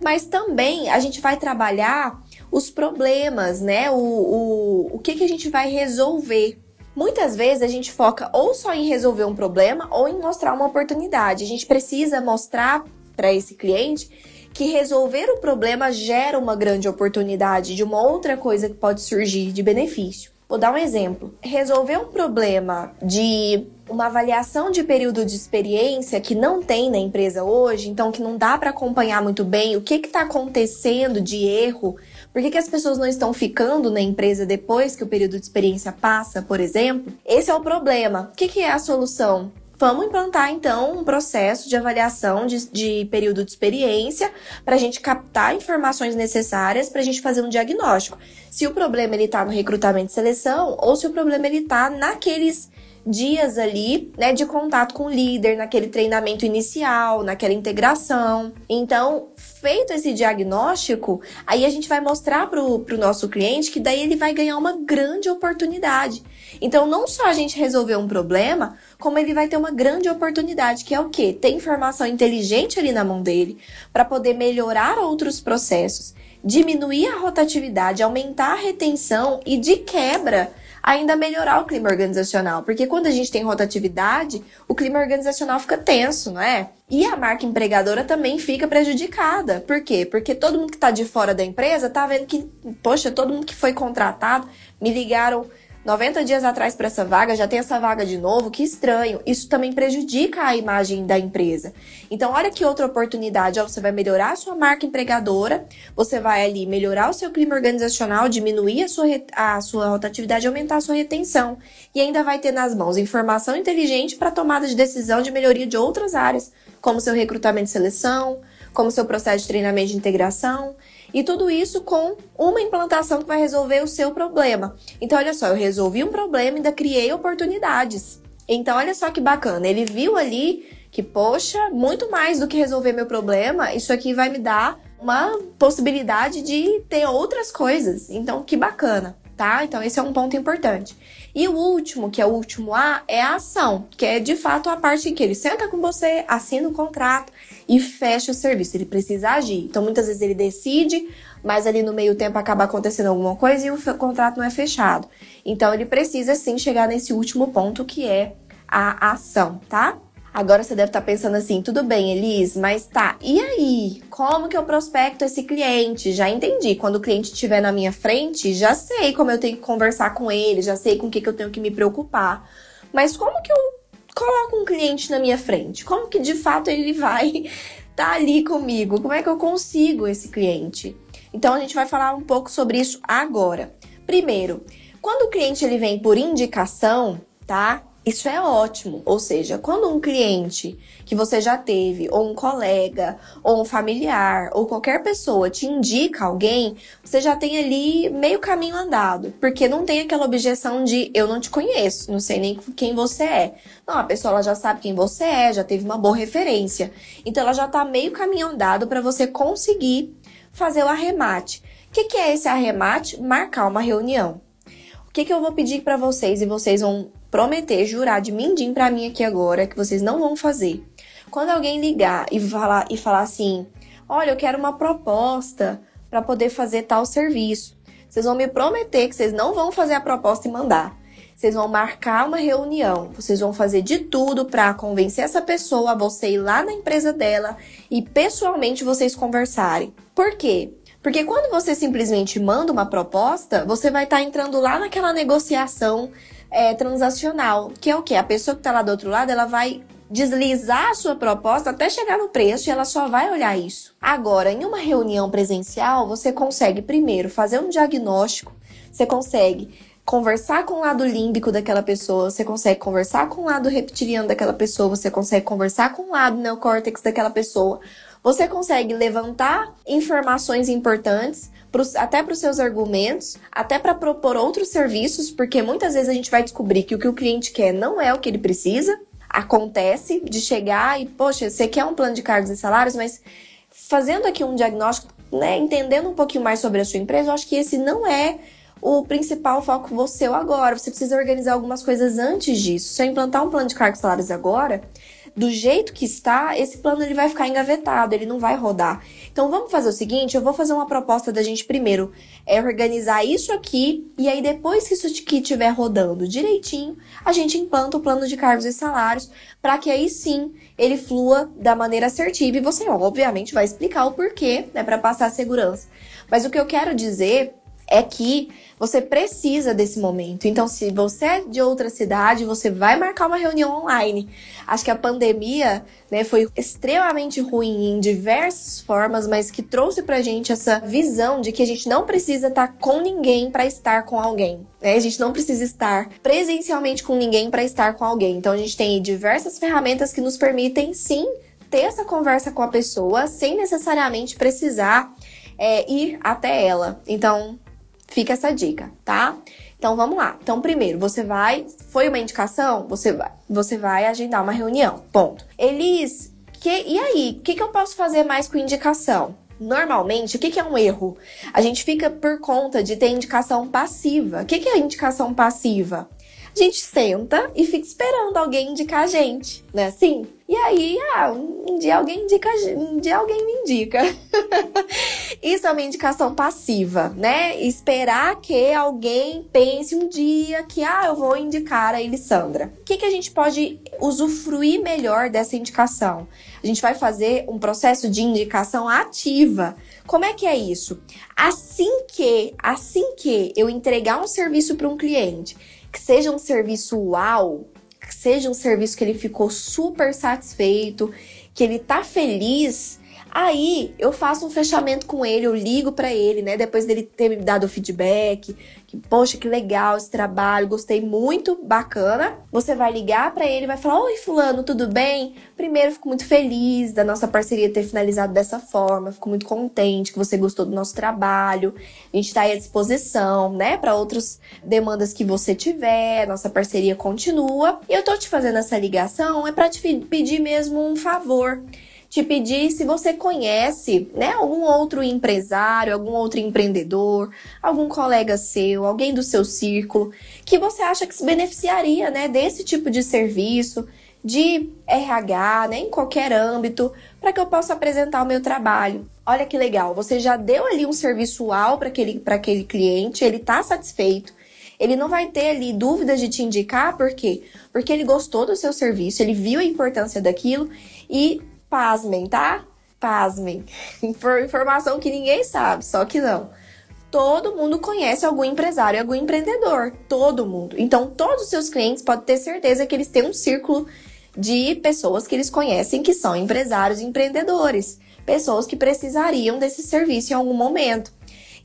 mas também a gente vai trabalhar os problemas, né? O, o, o que, que a gente vai resolver. Muitas vezes a gente foca ou só em resolver um problema ou em mostrar uma oportunidade. A gente precisa mostrar para esse cliente que resolver o problema gera uma grande oportunidade de uma outra coisa que pode surgir de benefício. Vou dar um exemplo. Resolver um problema de uma avaliação de período de experiência que não tem na empresa hoje, então que não dá para acompanhar muito bem o que está acontecendo de erro, por que, que as pessoas não estão ficando na empresa depois que o período de experiência passa, por exemplo. Esse é o problema. O que, que é a solução? Vamos implantar então um processo de avaliação de, de período de experiência para a gente captar informações necessárias para a gente fazer um diagnóstico. Se o problema ele está no recrutamento e seleção ou se o problema ele está naqueles dias ali, né, de contato com o líder, naquele treinamento inicial, naquela integração. Então, feito esse diagnóstico, aí a gente vai mostrar para o nosso cliente que daí ele vai ganhar uma grande oportunidade. Então, não só a gente resolver um problema, como ele vai ter uma grande oportunidade, que é o quê? Ter informação inteligente ali na mão dele para poder melhorar outros processos, diminuir a rotatividade, aumentar a retenção e de quebra ainda melhorar o clima organizacional. Porque quando a gente tem rotatividade, o clima organizacional fica tenso, não é? E a marca empregadora também fica prejudicada. Por quê? Porque todo mundo que está de fora da empresa tá vendo que, poxa, todo mundo que foi contratado, me ligaram 90 dias atrás para essa vaga, já tem essa vaga de novo, que estranho. Isso também prejudica a imagem da empresa. Então, olha que outra oportunidade. Ó, você vai melhorar a sua marca empregadora, você vai ali melhorar o seu clima organizacional, diminuir a sua, a sua rotatividade, aumentar a sua retenção. E ainda vai ter nas mãos informação inteligente para tomada de decisão de melhoria de outras áreas, como seu recrutamento e seleção, como seu processo de treinamento de integração. E tudo isso com uma implantação que vai resolver o seu problema. Então, olha só, eu resolvi um problema e ainda criei oportunidades. Então, olha só que bacana. Ele viu ali que, poxa, muito mais do que resolver meu problema, isso aqui vai me dar uma possibilidade de ter outras coisas. Então, que bacana, tá? Então, esse é um ponto importante. E o último, que é o último A, é a ação, que é de fato a parte em que ele senta com você, assina o contrato e fecha o serviço. Ele precisa agir. Então, muitas vezes ele decide, mas ali no meio tempo acaba acontecendo alguma coisa e o contrato não é fechado. Então, ele precisa sim chegar nesse último ponto que é a ação, tá? Agora você deve estar tá pensando assim, tudo bem, Elis, mas tá, e aí? Como que eu prospecto esse cliente? Já entendi. Quando o cliente estiver na minha frente, já sei como eu tenho que conversar com ele, já sei com o que, que eu tenho que me preocupar. Mas como que eu coloco um cliente na minha frente? Como que de fato ele vai estar tá ali comigo? Como é que eu consigo esse cliente? Então a gente vai falar um pouco sobre isso agora. Primeiro, quando o cliente ele vem por indicação, tá? Isso é ótimo. Ou seja, quando um cliente que você já teve, ou um colega, ou um familiar, ou qualquer pessoa te indica alguém, você já tem ali meio caminho andado. Porque não tem aquela objeção de eu não te conheço, não sei nem quem você é. Não, a pessoa já sabe quem você é, já teve uma boa referência. Então ela já tá meio caminho andado para você conseguir fazer o arremate. O que, que é esse arremate? Marcar uma reunião. O que, que eu vou pedir para vocês e vocês vão prometer, jurar de mindim para mim aqui agora que vocês não vão fazer. Quando alguém ligar e falar e falar assim: "Olha, eu quero uma proposta para poder fazer tal serviço". Vocês vão me prometer que vocês não vão fazer a proposta e mandar. Vocês vão marcar uma reunião, vocês vão fazer de tudo para convencer essa pessoa a você ir lá na empresa dela e pessoalmente vocês conversarem. Por quê? Porque quando você simplesmente manda uma proposta, você vai estar tá entrando lá naquela negociação é, transacional, que é o que? A pessoa que está lá do outro lado, ela vai deslizar a sua proposta até chegar no preço e ela só vai olhar isso. Agora, em uma reunião presencial, você consegue primeiro fazer um diagnóstico, você consegue conversar com o lado límbico daquela pessoa, você consegue conversar com o lado reptiliano daquela pessoa, você consegue conversar com o lado neocórtex daquela pessoa, você consegue levantar informações importantes, pros, até para os seus argumentos, até para propor outros serviços, porque muitas vezes a gente vai descobrir que o que o cliente quer não é o que ele precisa. Acontece de chegar e, poxa, você quer um plano de cargos e salários, mas fazendo aqui um diagnóstico, né, entendendo um pouquinho mais sobre a sua empresa, eu acho que esse não é o principal foco você agora. Você precisa organizar algumas coisas antes disso. Se eu implantar um plano de cargos e salários agora, do jeito que está, esse plano ele vai ficar engavetado, ele não vai rodar. Então vamos fazer o seguinte, eu vou fazer uma proposta da gente primeiro é organizar isso aqui e aí depois que isso aqui estiver rodando direitinho, a gente implanta o plano de cargos e salários para que aí sim ele flua da maneira assertiva e você obviamente vai explicar o porquê, né, para passar segurança. Mas o que eu quero dizer é que você precisa desse momento. Então, se você é de outra cidade, você vai marcar uma reunião online. Acho que a pandemia né, foi extremamente ruim em diversas formas, mas que trouxe pra gente essa visão de que a gente não precisa estar tá com ninguém para estar com alguém. Né? A gente não precisa estar presencialmente com ninguém para estar com alguém. Então, a gente tem diversas ferramentas que nos permitem, sim, ter essa conversa com a pessoa sem necessariamente precisar é, ir até ela. Então, Fica essa dica, tá? Então vamos lá. Então, primeiro, você vai. Foi uma indicação? Você vai, você vai agendar uma reunião. Ponto. Elis, que, e aí? O que, que eu posso fazer mais com indicação? Normalmente, o que, que é um erro? A gente fica por conta de ter indicação passiva. O que, que é indicação passiva? A gente senta e fica esperando alguém indicar a gente, né? Assim? E aí, ah, um dia alguém indica, um dia alguém me indica. Isso é uma indicação passiva, né? Esperar que alguém pense um dia que, ah, eu vou indicar a Elissandra. O que, que a gente pode usufruir melhor dessa indicação? A gente vai fazer um processo de indicação ativa. Como é que é isso? Assim que, assim que eu entregar um serviço para um cliente que seja um serviço uau, que seja um serviço que ele ficou super satisfeito, que ele tá feliz, Aí eu faço um fechamento com ele, eu ligo para ele, né? Depois dele ter me dado o feedback, que poxa, que legal esse trabalho, gostei muito, bacana. Você vai ligar para ele, vai falar: "Oi, fulano, tudo bem?". Primeiro, fico muito feliz da nossa parceria ter finalizado dessa forma, fico muito contente que você gostou do nosso trabalho. A gente está à disposição, né, para outras demandas que você tiver. Nossa parceria continua. E eu tô te fazendo essa ligação é para te pedir mesmo um favor te pedir se você conhece, né, algum outro empresário, algum outro empreendedor, algum colega seu, alguém do seu círculo, que você acha que se beneficiaria, né, desse tipo de serviço, de RH, né, em qualquer âmbito, para que eu possa apresentar o meu trabalho. Olha que legal, você já deu ali um serviço UAU para aquele, aquele cliente, ele está satisfeito, Ele não vai ter ali dúvidas de te indicar, por quê? Porque ele gostou do seu serviço, ele viu a importância daquilo e, pasmem, tá? Pasmem. Informação que ninguém sabe, só que não. Todo mundo conhece algum empresário, algum empreendedor. Todo mundo. Então, todos os seus clientes podem ter certeza que eles têm um círculo de pessoas que eles conhecem que são empresários e empreendedores. Pessoas que precisariam desse serviço em algum momento.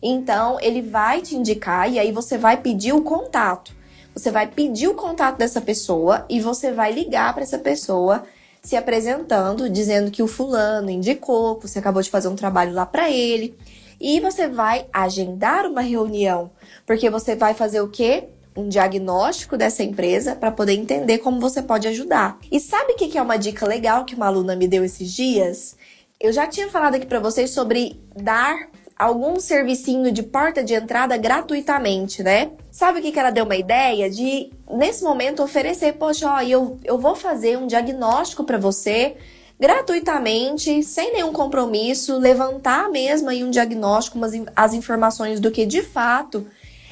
Então, ele vai te indicar e aí você vai pedir o contato. Você vai pedir o contato dessa pessoa e você vai ligar para essa pessoa se apresentando, dizendo que o fulano indicou, que você acabou de fazer um trabalho lá para ele. E você vai agendar uma reunião, porque você vai fazer o quê? Um diagnóstico dessa empresa para poder entender como você pode ajudar. E sabe o que é uma dica legal que uma aluna me deu esses dias? Eu já tinha falado aqui para vocês sobre dar algum servicinho de porta de entrada gratuitamente, né? Sabe o que, que ela deu uma ideia? De, nesse momento, oferecer, poxa, ó, eu, eu vou fazer um diagnóstico para você gratuitamente, sem nenhum compromisso, levantar mesmo aí um diagnóstico, umas, as informações do que de fato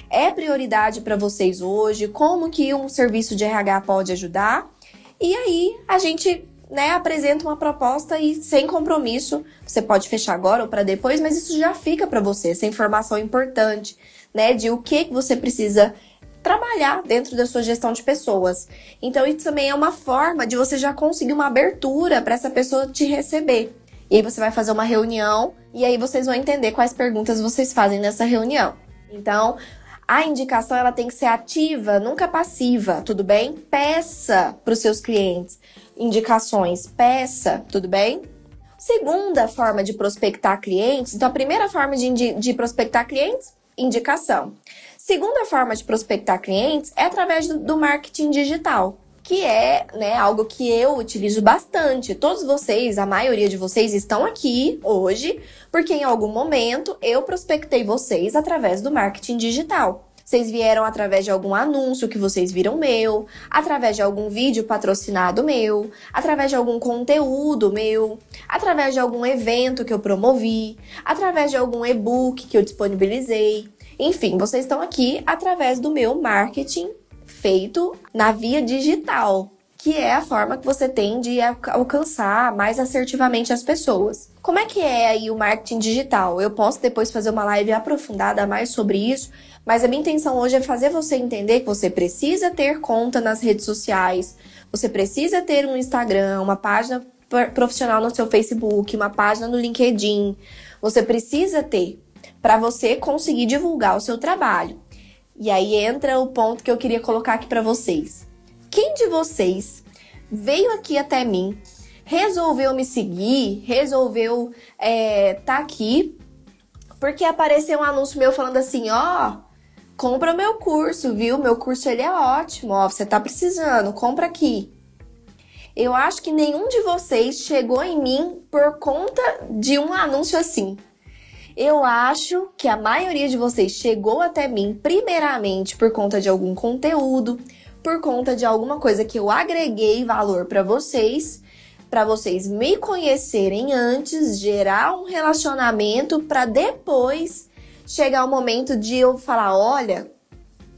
é prioridade para vocês hoje, como que um serviço de RH pode ajudar. E aí a gente né, apresenta uma proposta e sem compromisso, você pode fechar agora ou para depois, mas isso já fica para você, essa informação importante, né, de o que você precisa trabalhar dentro da sua gestão de pessoas. Então isso também é uma forma de você já conseguir uma abertura para essa pessoa te receber. E aí você vai fazer uma reunião e aí vocês vão entender quais perguntas vocês fazem nessa reunião. Então, a indicação ela tem que ser ativa, nunca passiva, tudo bem? Peça para os seus clientes indicações, peça, tudo bem? Segunda forma de prospectar clientes, então a primeira forma de, de prospectar clientes, indicação. Segunda forma de prospectar clientes é através do, do marketing digital que é né, algo que eu utilizo bastante. Todos vocês, a maioria de vocês, estão aqui hoje porque em algum momento eu prospectei vocês através do marketing digital. Vocês vieram através de algum anúncio que vocês viram meu, através de algum vídeo patrocinado meu, através de algum conteúdo meu, através de algum evento que eu promovi, através de algum e-book que eu disponibilizei. Enfim, vocês estão aqui através do meu marketing feito na via digital, que é a forma que você tem de alcançar mais assertivamente as pessoas. Como é que é aí o marketing digital? Eu posso depois fazer uma live aprofundada mais sobre isso, mas a minha intenção hoje é fazer você entender que você precisa ter conta nas redes sociais, você precisa ter um Instagram, uma página profissional no seu Facebook, uma página no LinkedIn. Você precisa ter para você conseguir divulgar o seu trabalho. E aí entra o ponto que eu queria colocar aqui para vocês. Quem de vocês veio aqui até mim, resolveu me seguir, resolveu é, tá aqui porque apareceu um anúncio meu falando assim, ó, oh, compra meu curso, viu? Meu curso ele é ótimo, ó, você tá precisando, compra aqui. Eu acho que nenhum de vocês chegou em mim por conta de um anúncio assim. Eu acho que a maioria de vocês chegou até mim primeiramente por conta de algum conteúdo, por conta de alguma coisa que eu agreguei valor para vocês, para vocês me conhecerem antes, gerar um relacionamento para depois chegar o momento de eu falar, olha,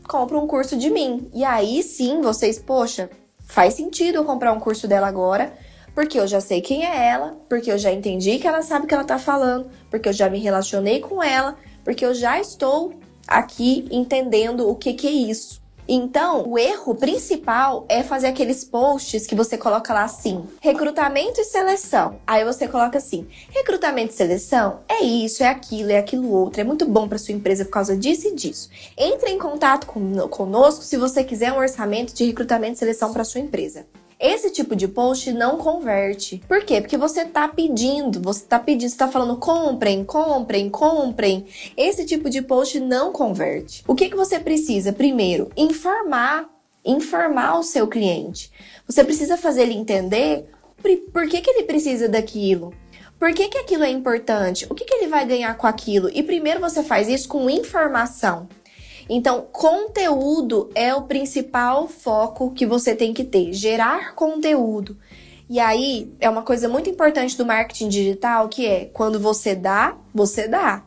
compra um curso de mim. E aí sim, vocês, poxa, faz sentido eu comprar um curso dela agora, porque eu já sei quem é ela, porque eu já entendi que ela sabe o que ela tá falando, porque eu já me relacionei com ela, porque eu já estou aqui entendendo o que que é isso. Então, o erro principal é fazer aqueles posts que você coloca lá assim: recrutamento e seleção. Aí você coloca assim: recrutamento e seleção é isso, é aquilo, é aquilo outro, é muito bom para sua empresa por causa disso e disso. Entre em contato conosco se você quiser um orçamento de recrutamento e seleção para sua empresa. Esse tipo de post não converte. Por quê? Porque você tá pedindo, você tá pedindo, você tá falando comprem, comprem, comprem. Esse tipo de post não converte. O que, que você precisa? Primeiro, informar, informar o seu cliente. Você precisa fazer ele entender por que, que ele precisa daquilo. Por que, que aquilo é importante? O que, que ele vai ganhar com aquilo? E primeiro você faz isso com informação. Então, conteúdo é o principal foco que você tem que ter, gerar conteúdo. E aí, é uma coisa muito importante do marketing digital que é quando você dá, você dá.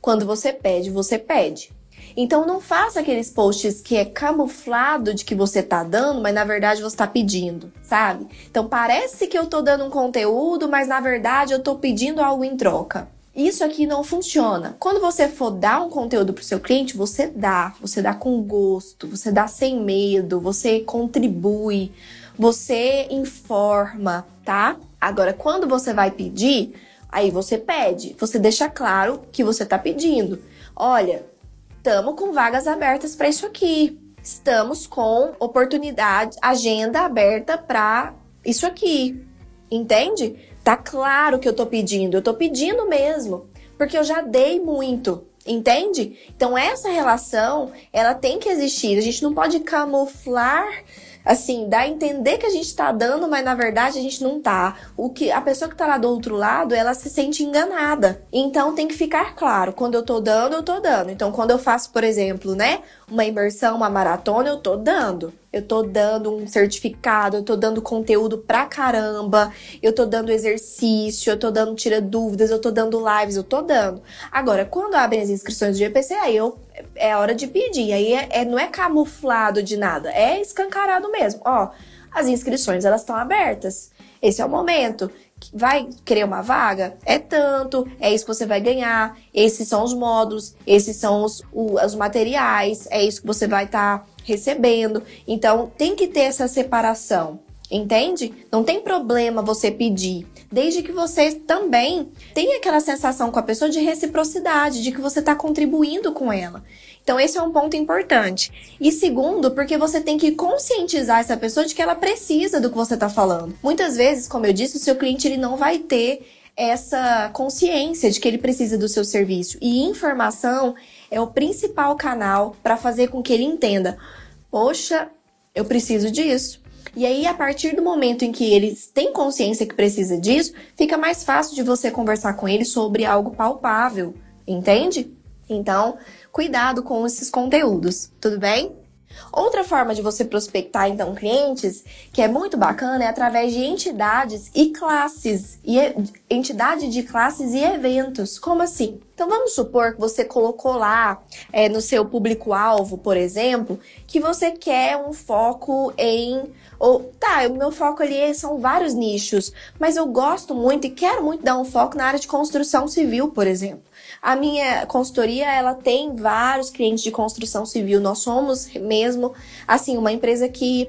Quando você pede, você pede. Então não faça aqueles posts que é camuflado de que você tá dando, mas na verdade você tá pedindo, sabe? Então parece que eu tô dando um conteúdo, mas na verdade eu tô pedindo algo em troca. Isso aqui não funciona. Quando você for dar um conteúdo para o seu cliente, você dá, você dá com gosto, você dá sem medo, você contribui, você informa, tá? Agora, quando você vai pedir, aí você pede, você deixa claro que você está pedindo. Olha, estamos com vagas abertas para isso aqui. Estamos com oportunidade, agenda aberta para isso aqui. Entende? Tá claro que eu tô pedindo, eu tô pedindo mesmo, porque eu já dei muito. Entende? Então essa relação, ela tem que existir. A gente não pode camuflar assim, dá a entender que a gente tá dando, mas na verdade a gente não tá. O que a pessoa que tá lá do outro lado, ela se sente enganada. Então tem que ficar claro, quando eu tô dando, eu tô dando. Então quando eu faço, por exemplo, né, uma imersão, uma maratona, eu tô dando. Eu tô dando um certificado, eu tô dando conteúdo pra caramba, eu tô dando exercício, eu tô dando tira dúvidas, eu tô dando lives, eu tô dando. Agora, quando abrem as inscrições do GPC, aí eu é hora de pedir. Aí é, é, não é camuflado de nada, é escancarado mesmo. Ó, as inscrições elas estão abertas. Esse é o momento. Vai querer uma vaga? É tanto, é isso que você vai ganhar. Esses são os módulos, esses são os, os materiais, é isso que você vai estar tá recebendo. Então tem que ter essa separação. Entende? Não tem problema você pedir, desde que você também tenha aquela sensação com a pessoa de reciprocidade, de que você está contribuindo com ela. Então, esse é um ponto importante. E segundo, porque você tem que conscientizar essa pessoa de que ela precisa do que você está falando. Muitas vezes, como eu disse, o seu cliente ele não vai ter essa consciência de que ele precisa do seu serviço. E informação é o principal canal para fazer com que ele entenda: poxa, eu preciso disso. E aí, a partir do momento em que eles têm consciência que precisa disso, fica mais fácil de você conversar com eles sobre algo palpável, entende? Então, cuidado com esses conteúdos, tudo bem? Outra forma de você prospectar então clientes, que é muito bacana, é através de entidades e classes, e entidade de classes e eventos. Como assim? Então vamos supor que você colocou lá é, no seu público-alvo, por exemplo, que você quer um foco em ou tá, o meu foco ali são vários nichos, mas eu gosto muito e quero muito dar um foco na área de construção civil, por exemplo. A minha consultoria, ela tem vários clientes de construção civil. Nós somos mesmo, assim, uma empresa que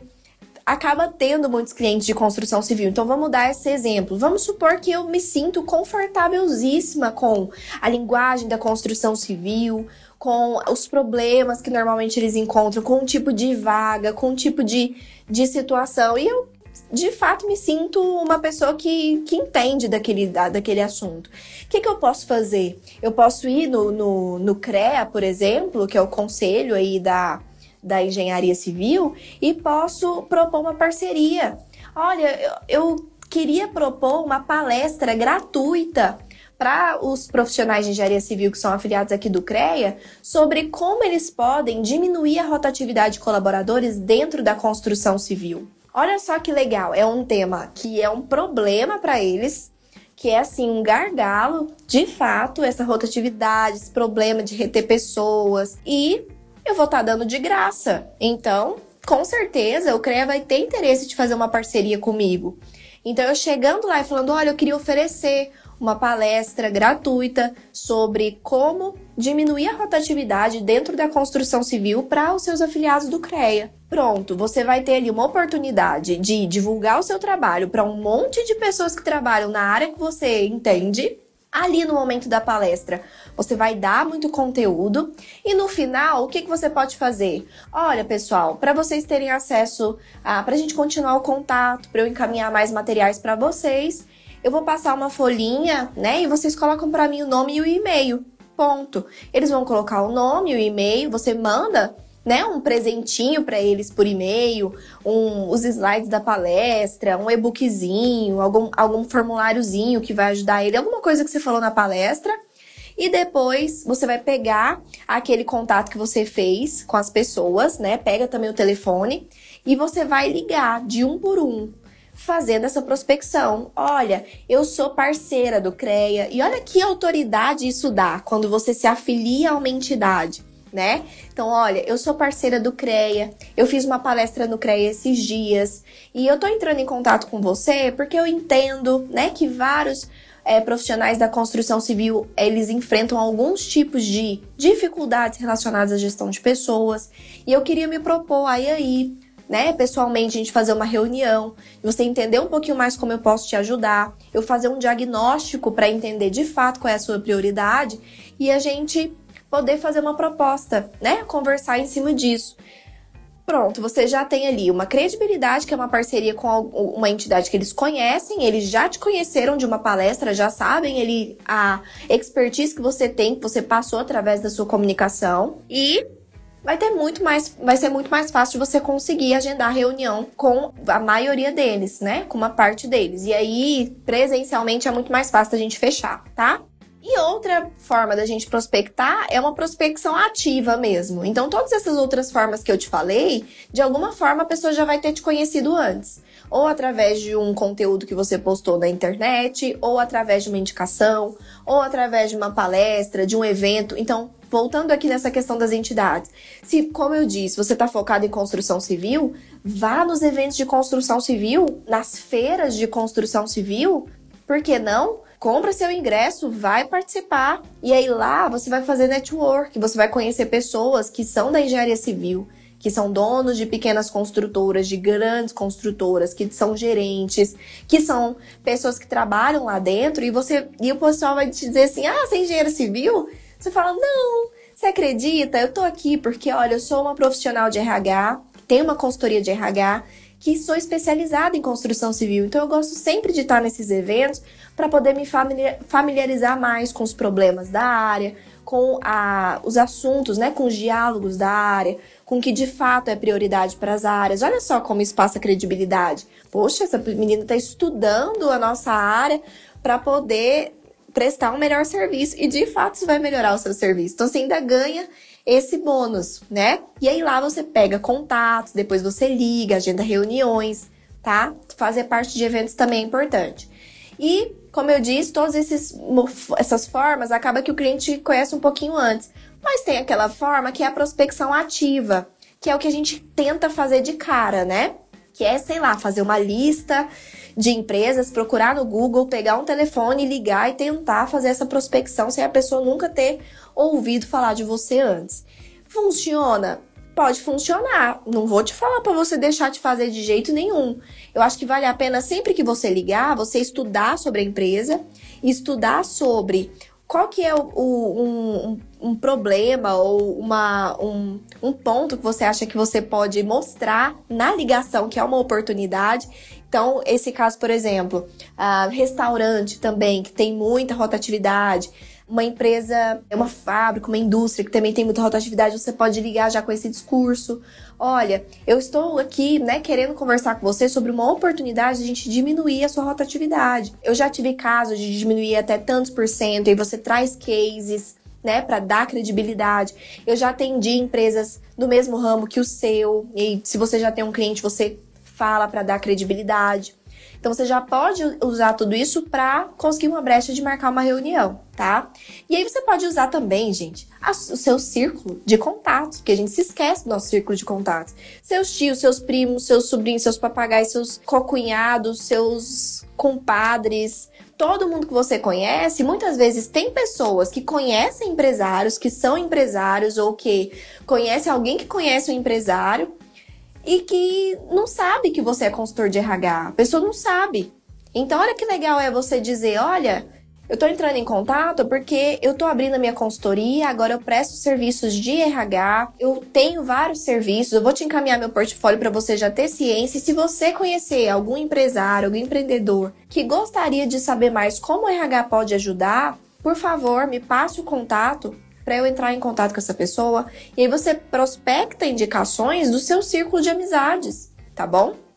acaba tendo muitos clientes de construção civil. Então vamos dar esse exemplo. Vamos supor que eu me sinto confortávelzíssima com a linguagem da construção civil, com os problemas que normalmente eles encontram, com um tipo de vaga, com um tipo de, de situação. E eu de fato me sinto uma pessoa que, que entende daquele, da, daquele assunto. O que, que eu posso fazer? Eu posso ir no, no, no CREA, por exemplo, que é o conselho aí da, da engenharia civil, e posso propor uma parceria. Olha, eu, eu queria propor uma palestra gratuita para os profissionais de engenharia civil que são afiliados aqui do CREA sobre como eles podem diminuir a rotatividade de colaboradores dentro da construção civil. Olha só que legal, é um tema que é um problema para eles, que é assim um gargalo, de fato, essa rotatividade, esse problema de reter pessoas e eu vou estar tá dando de graça. Então, com certeza, o CREA vai ter interesse de fazer uma parceria comigo. Então, eu chegando lá e falando: olha, eu queria oferecer uma palestra gratuita sobre como diminuir a rotatividade dentro da construção civil para os seus afiliados do CREA. Pronto, você vai ter ali uma oportunidade de divulgar o seu trabalho para um monte de pessoas que trabalham na área que você entende. Ali no momento da palestra, você vai dar muito conteúdo e no final, o que, que você pode fazer? Olha, pessoal, para vocês terem acesso, para a gente continuar o contato, para eu encaminhar mais materiais para vocês, eu vou passar uma folhinha, né? E vocês colocam para mim o nome e o e-mail. Ponto. Eles vão colocar o nome, o e-mail, você manda né, um presentinho para eles por e-mail, um, os slides da palestra, um e-bookzinho, algum, algum formuláriozinho que vai ajudar ele, alguma coisa que você falou na palestra. E depois você vai pegar aquele contato que você fez com as pessoas, né? Pega também o telefone e você vai ligar de um por um fazendo essa prospecção. Olha, eu sou parceira do CREA e olha que autoridade isso dá quando você se afilia a uma entidade. né? Então, olha, eu sou parceira do CREA, eu fiz uma palestra no CREA esses dias e eu tô entrando em contato com você porque eu entendo, né, que vários é, profissionais da construção civil eles enfrentam alguns tipos de dificuldades relacionadas à gestão de pessoas e eu queria me propor aí aí né, pessoalmente, a gente fazer uma reunião, você entender um pouquinho mais como eu posso te ajudar, eu fazer um diagnóstico para entender de fato qual é a sua prioridade e a gente poder fazer uma proposta, né, conversar em cima disso. Pronto, você já tem ali uma credibilidade, que é uma parceria com uma entidade que eles conhecem, eles já te conheceram de uma palestra, já sabem ele, a expertise que você tem, que você passou através da sua comunicação. E vai ter muito mais, vai ser muito mais fácil de você conseguir agendar reunião com a maioria deles, né? Com uma parte deles. E aí, presencialmente é muito mais fácil da gente fechar, tá? E outra forma da gente prospectar é uma prospecção ativa mesmo. Então, todas essas outras formas que eu te falei, de alguma forma a pessoa já vai ter te conhecido antes. Ou através de um conteúdo que você postou na internet, ou através de uma indicação, ou através de uma palestra, de um evento. Então, voltando aqui nessa questão das entidades. Se, como eu disse, você está focado em construção civil, vá nos eventos de construção civil, nas feiras de construção civil, por que não? compra seu ingresso, vai participar. E aí lá você vai fazer network, você vai conhecer pessoas que são da engenharia civil, que são donos de pequenas construtoras, de grandes construtoras, que são gerentes, que são pessoas que trabalham lá dentro e você e o pessoal vai te dizer assim: "Ah, você é engenheiro civil?" Você fala: "Não, você acredita? Eu tô aqui porque olha, eu sou uma profissional de RH, tenho uma consultoria de RH que sou especializada em construção civil. Então eu gosto sempre de estar nesses eventos para poder me familiarizar mais com os problemas da área, com a, os assuntos, né, com os diálogos da área, com o que de fato é prioridade para as áreas. Olha só como isso passa credibilidade. Poxa, essa menina está estudando a nossa área para poder prestar um melhor serviço e de fato vai melhorar o seu serviço. Então você ainda ganha esse bônus, né? E aí lá você pega contatos, depois você liga, agenda reuniões, tá? Fazer parte de eventos também é importante. E, como eu disse, todas esses, essas formas acaba que o cliente conhece um pouquinho antes. Mas tem aquela forma que é a prospecção ativa, que é o que a gente tenta fazer de cara, né? Que é, sei lá, fazer uma lista de empresas, procurar no Google, pegar um telefone, ligar e tentar fazer essa prospecção sem a pessoa nunca ter ouvido falar de você antes. Funciona? Pode funcionar. Não vou te falar para você deixar de fazer de jeito nenhum. Eu acho que vale a pena sempre que você ligar, você estudar sobre a empresa, estudar sobre qual que é o, o, um, um, problema ou uma, um, um ponto que você acha que você pode mostrar na ligação, que é uma oportunidade. Então, esse caso, por exemplo, uh, restaurante também, que tem muita rotatividade uma empresa, uma fábrica, uma indústria que também tem muita rotatividade, você pode ligar já com esse discurso. Olha, eu estou aqui, né, querendo conversar com você sobre uma oportunidade de a gente diminuir a sua rotatividade. Eu já tive casos de diminuir até tantos por cento e você traz cases né, para dar credibilidade. Eu já atendi empresas do mesmo ramo que o seu, e se você já tem um cliente, você fala para dar credibilidade. Então você já pode usar tudo isso para conseguir uma brecha de marcar uma reunião, tá? E aí você pode usar também, gente, o seu círculo de contatos, porque a gente se esquece do nosso círculo de contatos. Seus tios, seus primos, seus sobrinhos, seus papagaios, seus cocunhados, seus compadres, todo mundo que você conhece, muitas vezes tem pessoas que conhecem empresários, que são empresários ou que conhecem alguém que conhece um empresário e que não sabe que você é consultor de RH. A pessoa não sabe. Então, olha que legal é você dizer: olha, eu estou entrando em contato porque eu estou abrindo a minha consultoria, agora eu presto serviços de RH, eu tenho vários serviços, eu vou te encaminhar meu portfólio para você já ter ciência. E se você conhecer algum empresário, algum empreendedor que gostaria de saber mais como o RH pode ajudar, por favor, me passe o contato para eu entrar em contato com essa pessoa. E aí você prospecta indicações do seu círculo de amizades, tá bom?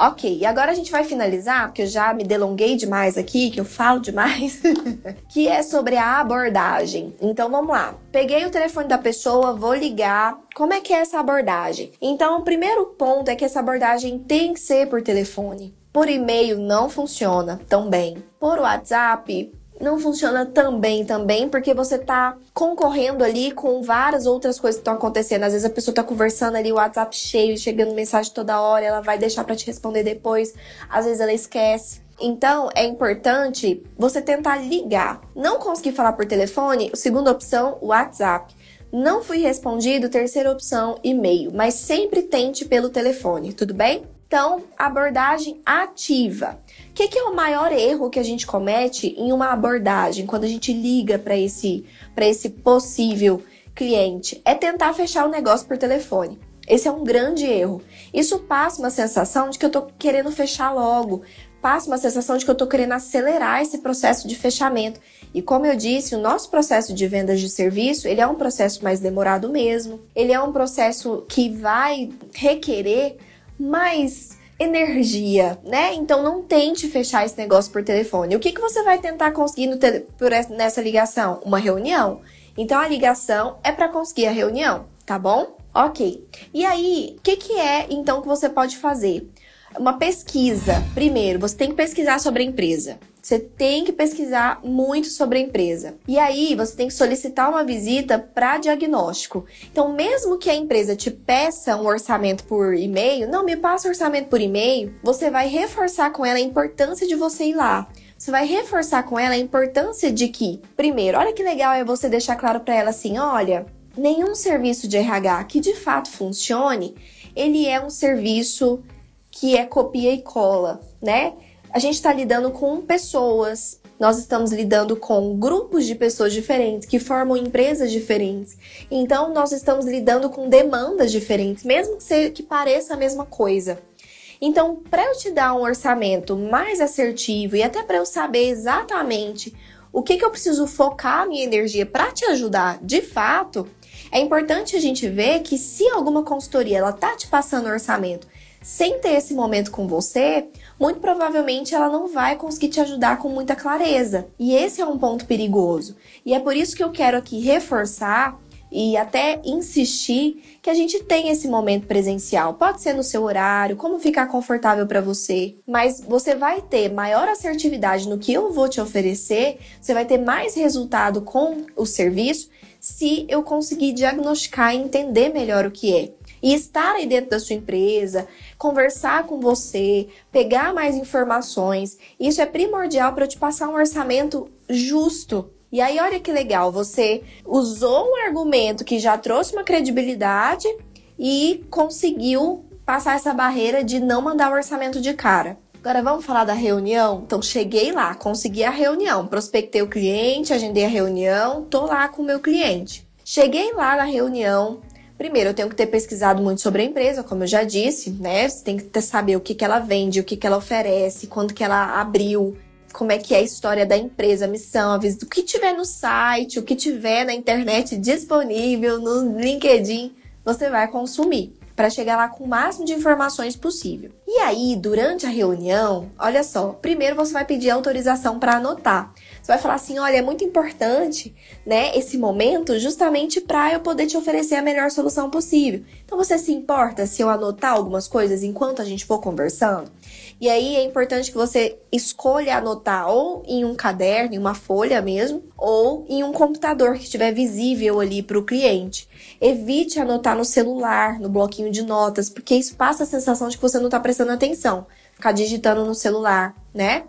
Ok, e agora a gente vai finalizar, porque eu já me delonguei demais aqui, que eu falo demais, que é sobre a abordagem. Então vamos lá. Peguei o telefone da pessoa, vou ligar. Como é que é essa abordagem? Então, o primeiro ponto é que essa abordagem tem que ser por telefone. Por e-mail não funciona tão bem. Por WhatsApp, não funciona também também porque você tá concorrendo ali com várias outras coisas que estão acontecendo. Às vezes a pessoa tá conversando ali, o WhatsApp cheio, chegando mensagem toda hora, ela vai deixar para te responder depois. Às vezes ela esquece. Então, é importante você tentar ligar. Não conseguir falar por telefone, segunda opção, WhatsApp. Não fui respondido, terceira opção, e-mail. Mas sempre tente pelo telefone, tudo bem? Então, abordagem ativa. O que, que, é o maior erro que a gente comete em uma abordagem, quando a gente liga para esse, esse possível cliente? É tentar fechar o negócio por telefone. Esse é um grande erro. Isso passa uma sensação de que eu tô querendo fechar logo, passa uma sensação de que eu estou querendo acelerar esse processo de fechamento. E como eu disse, o nosso processo de vendas de serviço, ele é um processo mais demorado mesmo. Ele é um processo que vai requerer mais energia, né? Então não tente fechar esse negócio por telefone. O que, que você vai tentar conseguir por nessa ligação? Uma reunião. Então a ligação é para conseguir a reunião, tá bom? Ok. E aí, o que, que é então que você pode fazer? uma pesquisa. Primeiro, você tem que pesquisar sobre a empresa. Você tem que pesquisar muito sobre a empresa. E aí, você tem que solicitar uma visita para diagnóstico. Então, mesmo que a empresa te peça um orçamento por e-mail, não me passa orçamento por e-mail, você vai reforçar com ela a importância de você ir lá. Você vai reforçar com ela a importância de que, primeiro, olha que legal é você deixar claro para ela assim: olha, nenhum serviço de RH que de fato funcione, ele é um serviço que é copia e cola, né? A gente está lidando com pessoas, nós estamos lidando com grupos de pessoas diferentes que formam empresas diferentes. Então, nós estamos lidando com demandas diferentes, mesmo que, seja, que pareça a mesma coisa. Então, para eu te dar um orçamento mais assertivo e até para eu saber exatamente o que, que eu preciso focar a minha energia para te ajudar de fato, é importante a gente ver que se alguma consultoria ela tá te passando orçamento sem ter esse momento com você, muito provavelmente ela não vai conseguir te ajudar com muita clareza. E esse é um ponto perigoso. E é por isso que eu quero aqui reforçar e até insistir que a gente tem esse momento presencial. Pode ser no seu horário, como ficar confortável para você, mas você vai ter maior assertividade no que eu vou te oferecer, você vai ter mais resultado com o serviço se eu conseguir diagnosticar e entender melhor o que é e estar aí dentro da sua empresa, conversar com você, pegar mais informações. Isso é primordial para eu te passar um orçamento justo. E aí, olha que legal, você usou um argumento que já trouxe uma credibilidade e conseguiu passar essa barreira de não mandar o orçamento de cara. Agora vamos falar da reunião? Então cheguei lá, consegui a reunião, prospectei o cliente, agendei a reunião, tô lá com o meu cliente. Cheguei lá na reunião, Primeiro, eu tenho que ter pesquisado muito sobre a empresa, como eu já disse, né? Você tem que saber o que, que ela vende, o que, que ela oferece, quando que ela abriu, como é que é a história da empresa, a missão, a visita, o que tiver no site, o que tiver na internet disponível, no LinkedIn, você vai consumir para chegar lá com o máximo de informações possível. E aí, durante a reunião, olha só, primeiro você vai pedir autorização para anotar. Você vai falar assim: olha, é muito importante, né, esse momento, justamente para eu poder te oferecer a melhor solução possível. Então, você se importa se eu anotar algumas coisas enquanto a gente for conversando? E aí é importante que você escolha anotar ou em um caderno, em uma folha mesmo, ou em um computador que estiver visível ali para o cliente. Evite anotar no celular, no bloquinho de notas, porque isso passa a sensação de que você não está prestando atenção. Ficar digitando no celular, né?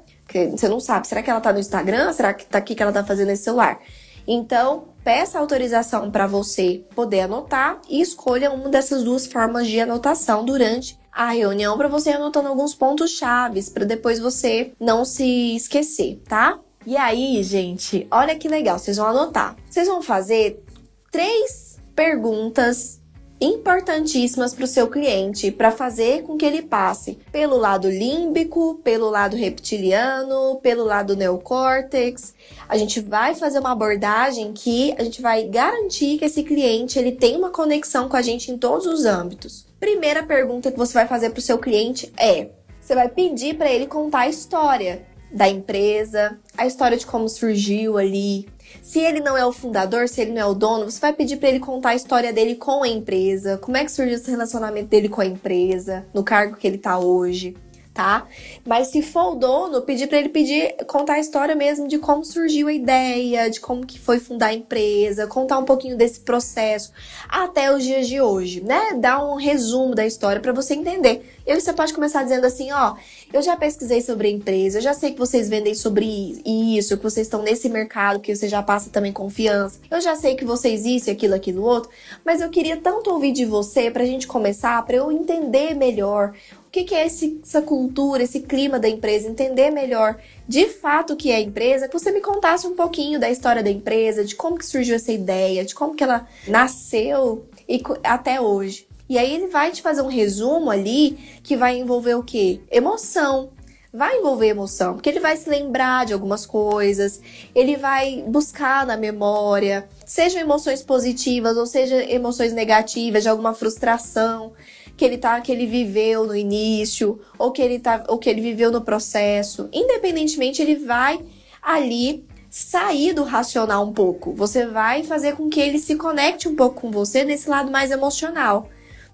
Você não sabe, será que ela tá no Instagram? Será que tá aqui que ela tá fazendo nesse celular? Então, peça autorização para você poder anotar e escolha uma dessas duas formas de anotação durante a reunião para você ir anotando alguns pontos chaves para depois você não se esquecer, tá? E aí, gente, olha que legal, vocês vão anotar. Vocês vão fazer três perguntas importantíssimas para o seu cliente para fazer com que ele passe pelo lado límbico, pelo lado reptiliano, pelo lado neocórtex. A gente vai fazer uma abordagem que a gente vai garantir que esse cliente ele tem uma conexão com a gente em todos os âmbitos. Primeira pergunta que você vai fazer para o seu cliente é: você vai pedir para ele contar a história da empresa, a história de como surgiu ali, se ele não é o fundador, se ele não é o dono, você vai pedir para ele contar a história dele com a empresa, como é que surgiu esse relacionamento dele com a empresa, no cargo que ele tá hoje tá? Mas se for o dono, pedir para ele pedir contar a história mesmo de como surgiu a ideia, de como que foi fundar a empresa, contar um pouquinho desse processo até os dias de hoje, né? Dar um resumo da história para você entender. E aí você pode começar dizendo assim, ó, eu já pesquisei sobre a empresa, eu já sei que vocês vendem sobre isso, que vocês estão nesse mercado, que você já passa também confiança. Eu já sei que vocês isso, aquilo, aquilo, outro, mas eu queria tanto ouvir de você pra gente começar, para eu entender melhor o que, que é esse, essa cultura, esse clima da empresa, entender melhor de fato o que é a empresa, que você me contasse um pouquinho da história da empresa, de como que surgiu essa ideia, de como que ela nasceu e até hoje. E aí ele vai te fazer um resumo ali que vai envolver o quê? Emoção. Vai envolver emoção, porque ele vai se lembrar de algumas coisas, ele vai buscar na memória, sejam emoções positivas ou seja emoções negativas, de alguma frustração que ele tá que ele viveu no início ou que ele tá ou que ele viveu no processo. Independentemente, ele vai ali sair do racional um pouco. Você vai fazer com que ele se conecte um pouco com você nesse lado mais emocional.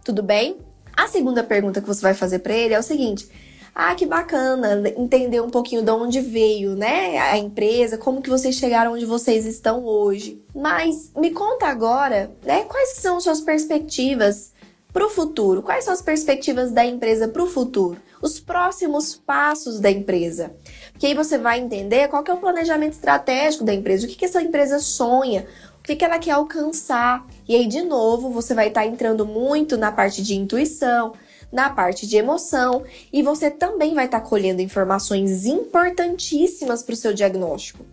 Tudo bem? A segunda pergunta que você vai fazer para ele é o seguinte: ah, que bacana entender um pouquinho de onde veio, né, a empresa, como que vocês chegaram onde vocês estão hoje. Mas me conta agora, né, quais são suas perspectivas para o futuro? Quais são as perspectivas da empresa para o futuro? Os próximos passos da empresa. Porque aí você vai entender qual que é o planejamento estratégico da empresa, o que, que essa empresa sonha, o que, que ela quer alcançar. E aí, de novo, você vai estar tá entrando muito na parte de intuição, na parte de emoção, e você também vai estar tá colhendo informações importantíssimas para o seu diagnóstico.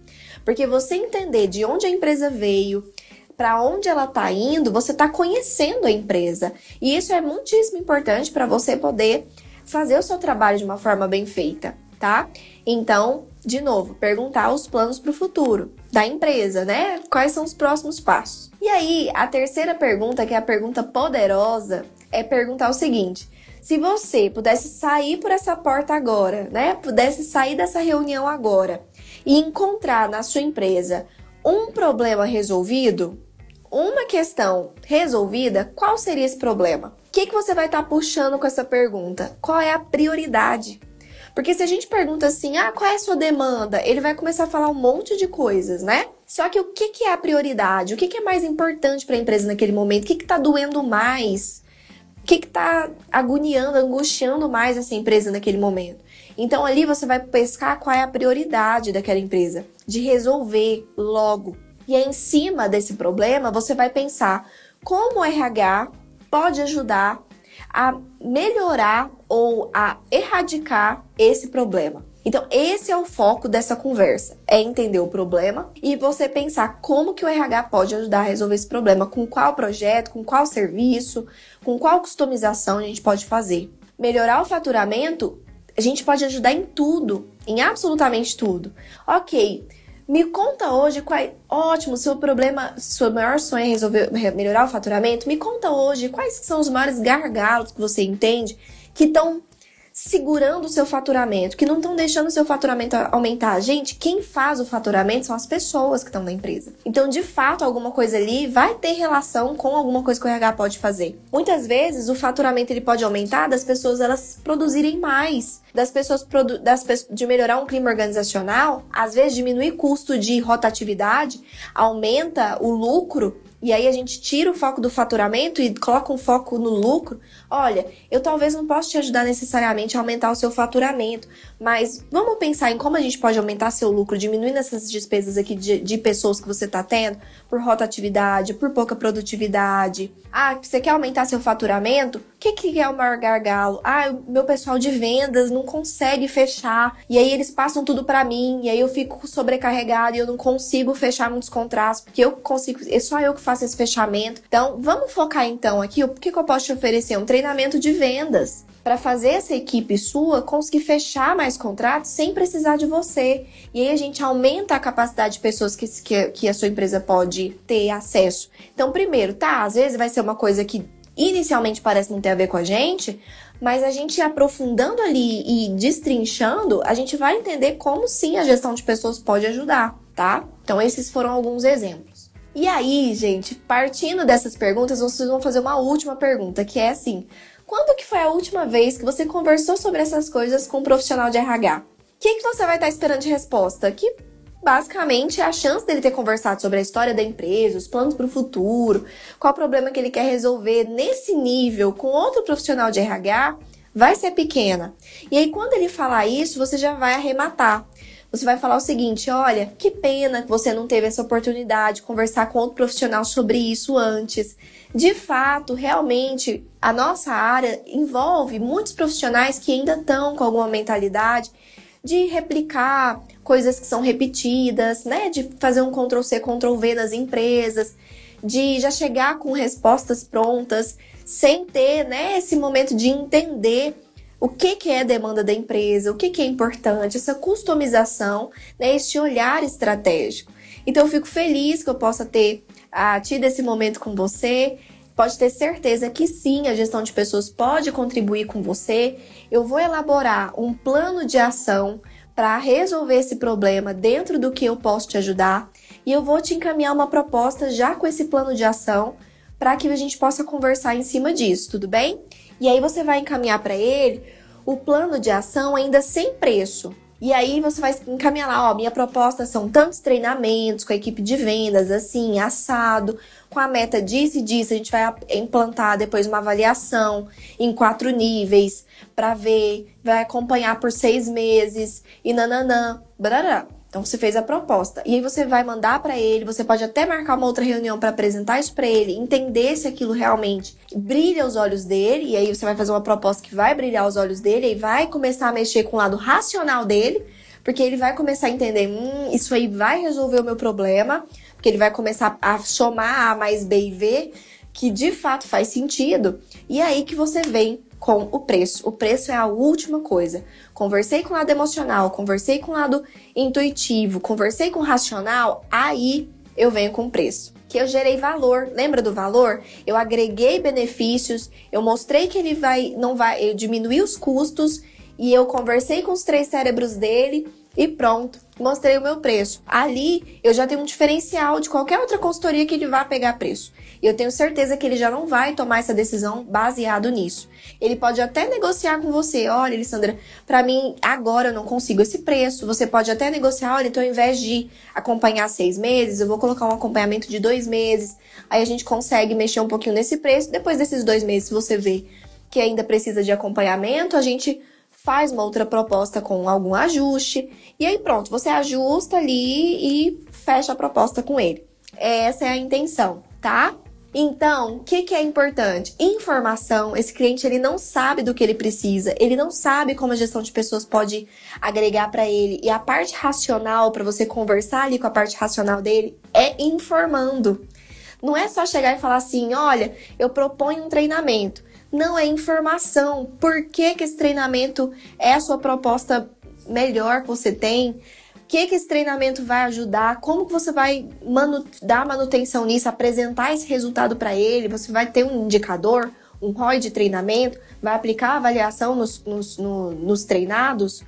Porque você entender de onde a empresa veio, para onde ela está indo, você está conhecendo a empresa. E isso é muitíssimo importante para você poder fazer o seu trabalho de uma forma bem feita, tá? Então, de novo, perguntar os planos para o futuro da empresa, né? Quais são os próximos passos? E aí, a terceira pergunta, que é a pergunta poderosa, é perguntar o seguinte: se você pudesse sair por essa porta agora, né? Pudesse sair dessa reunião agora e encontrar na sua empresa um problema resolvido, uma questão resolvida, qual seria esse problema? O que, que você vai estar tá puxando com essa pergunta? Qual é a prioridade? Porque se a gente pergunta assim, ah, qual é a sua demanda? Ele vai começar a falar um monte de coisas, né? Só que o que, que é a prioridade? O que, que é mais importante para a empresa naquele momento? O que está doendo mais? O que está agoniando, angustiando mais essa empresa naquele momento? Então ali você vai pescar qual é a prioridade daquela empresa, de resolver logo. E aí, em cima desse problema, você vai pensar como o RH pode ajudar a melhorar ou a erradicar esse problema. Então, esse é o foco dessa conversa, é entender o problema e você pensar como que o RH pode ajudar a resolver esse problema, com qual projeto, com qual serviço, com qual customização a gente pode fazer. Melhorar o faturamento, a gente pode ajudar em tudo, em absolutamente tudo. OK, me conta hoje qual. Ótimo, seu problema, seu maior sonho é resolver melhorar o faturamento. Me conta hoje quais são os maiores gargalos que você entende que estão segurando o seu faturamento, que não estão deixando o seu faturamento aumentar. Gente, quem faz o faturamento são as pessoas que estão na empresa. Então, de fato, alguma coisa ali vai ter relação com alguma coisa que o RH pode fazer. Muitas vezes, o faturamento ele pode aumentar das pessoas elas produzirem mais, das pessoas das, de melhorar um clima organizacional, às vezes diminuir custo de rotatividade, aumenta o lucro e aí a gente tira o foco do faturamento e coloca um foco no lucro. Olha, eu talvez não possa te ajudar necessariamente a aumentar o seu faturamento, mas vamos pensar em como a gente pode aumentar seu lucro, diminuindo essas despesas aqui de, de pessoas que você está tendo, por rotatividade, por pouca produtividade. Ah, você quer aumentar seu faturamento? O que, que é o maior gargalo? Ah, o meu pessoal de vendas não consegue fechar, e aí eles passam tudo para mim, e aí eu fico sobrecarregado e eu não consigo fechar muitos contratos, porque eu consigo, é só eu que faço esse fechamento. Então, vamos focar então aqui, o que, que eu posso te oferecer? Um treinamento de vendas para fazer essa equipe sua conseguir fechar mais contratos sem precisar de você. E aí a gente aumenta a capacidade de pessoas que, que, que a sua empresa pode ter acesso. Então, primeiro, tá, às vezes vai ser uma coisa que inicialmente parece não ter a ver com a gente, mas a gente aprofundando ali e destrinchando, a gente vai entender como sim a gestão de pessoas pode ajudar, tá? Então, esses foram alguns exemplos. E aí, gente, partindo dessas perguntas, vocês vão fazer uma última pergunta, que é assim: Quando que foi a última vez que você conversou sobre essas coisas com um profissional de RH? O que, que você vai estar esperando de resposta? Que basicamente é a chance dele ter conversado sobre a história da empresa, os planos para o futuro, qual problema que ele quer resolver nesse nível com outro profissional de RH, vai ser pequena. E aí, quando ele falar isso, você já vai arrematar. Você vai falar o seguinte: olha, que pena que você não teve essa oportunidade de conversar com outro profissional sobre isso antes. De fato, realmente, a nossa área envolve muitos profissionais que ainda estão com alguma mentalidade de replicar coisas que são repetidas, né? De fazer um Ctrl C, Ctrl V nas empresas, de já chegar com respostas prontas, sem ter, né, esse momento de entender o que, que é a demanda da empresa, o que, que é importante, essa customização, né, esse olhar estratégico. Então, eu fico feliz que eu possa ter ah, tido esse momento com você. Pode ter certeza que sim, a gestão de pessoas pode contribuir com você. Eu vou elaborar um plano de ação para resolver esse problema dentro do que eu posso te ajudar e eu vou te encaminhar uma proposta já com esse plano de ação para que a gente possa conversar em cima disso, tudo bem? E aí você vai encaminhar para ele o plano de ação ainda sem preço. E aí você vai encaminhar lá, ó, minha proposta são tantos treinamentos com a equipe de vendas, assim, assado, com a meta disso e disso, a gente vai implantar depois uma avaliação em quatro níveis para ver, vai acompanhar por seis meses e nananã, brará. Então você fez a proposta e aí você vai mandar para ele, você pode até marcar uma outra reunião para apresentar isso para ele, entender se aquilo realmente brilha os olhos dele e aí você vai fazer uma proposta que vai brilhar os olhos dele e vai começar a mexer com o lado racional dele, porque ele vai começar a entender, hum, isso aí vai resolver o meu problema, porque ele vai começar a somar A mais B e V, que de fato faz sentido. E é aí que você vem com o preço. O preço é a última coisa. Conversei com o lado emocional, conversei com o lado intuitivo, conversei com o racional, aí eu venho com o preço. Que eu gerei valor. Lembra do valor? Eu agreguei benefícios, eu mostrei que ele vai não vai eu diminuir os custos e eu conversei com os três cérebros dele e pronto, mostrei o meu preço. Ali eu já tenho um diferencial de qualquer outra consultoria que ele vá pegar preço. E eu tenho certeza que ele já não vai tomar essa decisão baseado nisso. Ele pode até negociar com você, olha, Alessandra, para mim agora eu não consigo esse preço. Você pode até negociar, olha, então ao invés de acompanhar seis meses, eu vou colocar um acompanhamento de dois meses. Aí a gente consegue mexer um pouquinho nesse preço. Depois desses dois meses, se você vê que ainda precisa de acompanhamento, a gente faz uma outra proposta com algum ajuste, e aí pronto, você ajusta ali e fecha a proposta com ele. Essa é a intenção, tá? Então, o que, que, é importante? Informação. Esse cliente ele não sabe do que ele precisa, ele não sabe como a gestão de pessoas pode agregar para ele. E a parte racional, para você conversar ali com a parte racional dele, é informando. Não é só chegar e falar assim: olha, eu proponho um treinamento não é informação. Por que, que esse treinamento é a sua proposta melhor que você tem? Que, que esse treinamento vai ajudar? Como que você vai manu dar manutenção nisso, apresentar esse resultado para ele? Você vai ter um indicador, um ROI de treinamento, vai aplicar a avaliação nos, nos, no, nos treinados,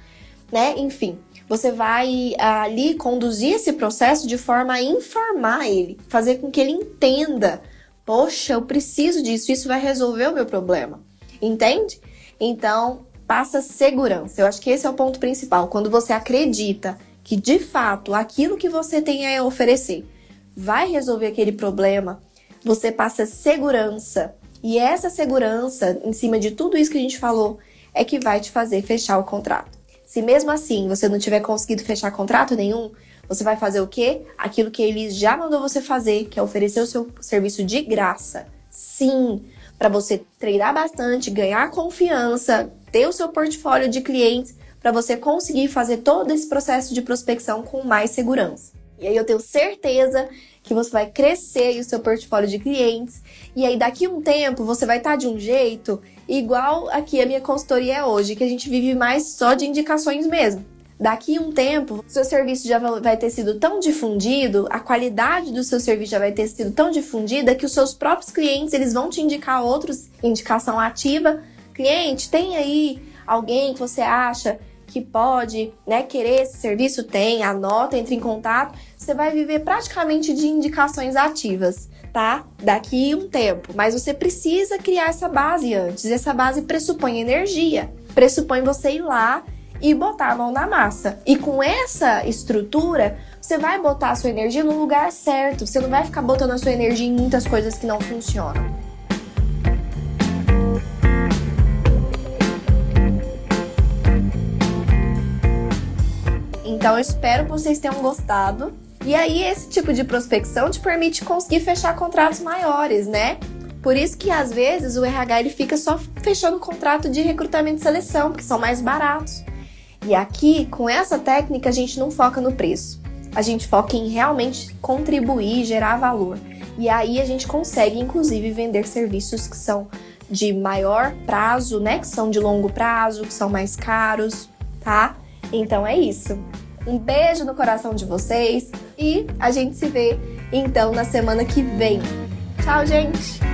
né? Enfim, você vai ali conduzir esse processo de forma a informar ele, fazer com que ele entenda Poxa, eu preciso disso, isso vai resolver o meu problema. Entende? Então, passa segurança. Eu acho que esse é o ponto principal. Quando você acredita que de fato aquilo que você tem a oferecer vai resolver aquele problema, você passa segurança. E essa segurança, em cima de tudo isso que a gente falou, é que vai te fazer fechar o contrato. Se mesmo assim você não tiver conseguido fechar contrato nenhum, você vai fazer o quê? Aquilo que ele já mandou você fazer, que é oferecer o seu serviço de graça. Sim, para você treinar bastante, ganhar confiança, ter o seu portfólio de clientes, para você conseguir fazer todo esse processo de prospecção com mais segurança. E aí eu tenho certeza que você vai crescer o seu portfólio de clientes. E aí daqui um tempo você vai estar tá de um jeito igual aqui a minha consultoria é hoje, que a gente vive mais só de indicações mesmo. Daqui a um tempo, seu serviço já vai ter sido tão difundido, a qualidade do seu serviço já vai ter sido tão difundida que os seus próprios clientes eles vão te indicar outros, indicação ativa. Cliente, tem aí alguém que você acha que pode né, querer esse serviço? Tem, anota, entre em contato. Você vai viver praticamente de indicações ativas. tá? Daqui um tempo. Mas você precisa criar essa base antes. Essa base pressupõe energia. Pressupõe você ir lá e botar a mão na massa. E com essa estrutura, você vai botar a sua energia no lugar certo. Você não vai ficar botando a sua energia em muitas coisas que não funcionam. Então eu espero que vocês tenham gostado. E aí esse tipo de prospecção te permite conseguir fechar contratos maiores, né? Por isso que às vezes o RH ele fica só fechando contrato de recrutamento e seleção, porque são mais baratos. E aqui, com essa técnica, a gente não foca no preço. A gente foca em realmente contribuir, gerar valor. E aí a gente consegue, inclusive, vender serviços que são de maior prazo, né? Que são de longo prazo, que são mais caros, tá? Então é isso. Um beijo no coração de vocês e a gente se vê então na semana que vem. Tchau, gente!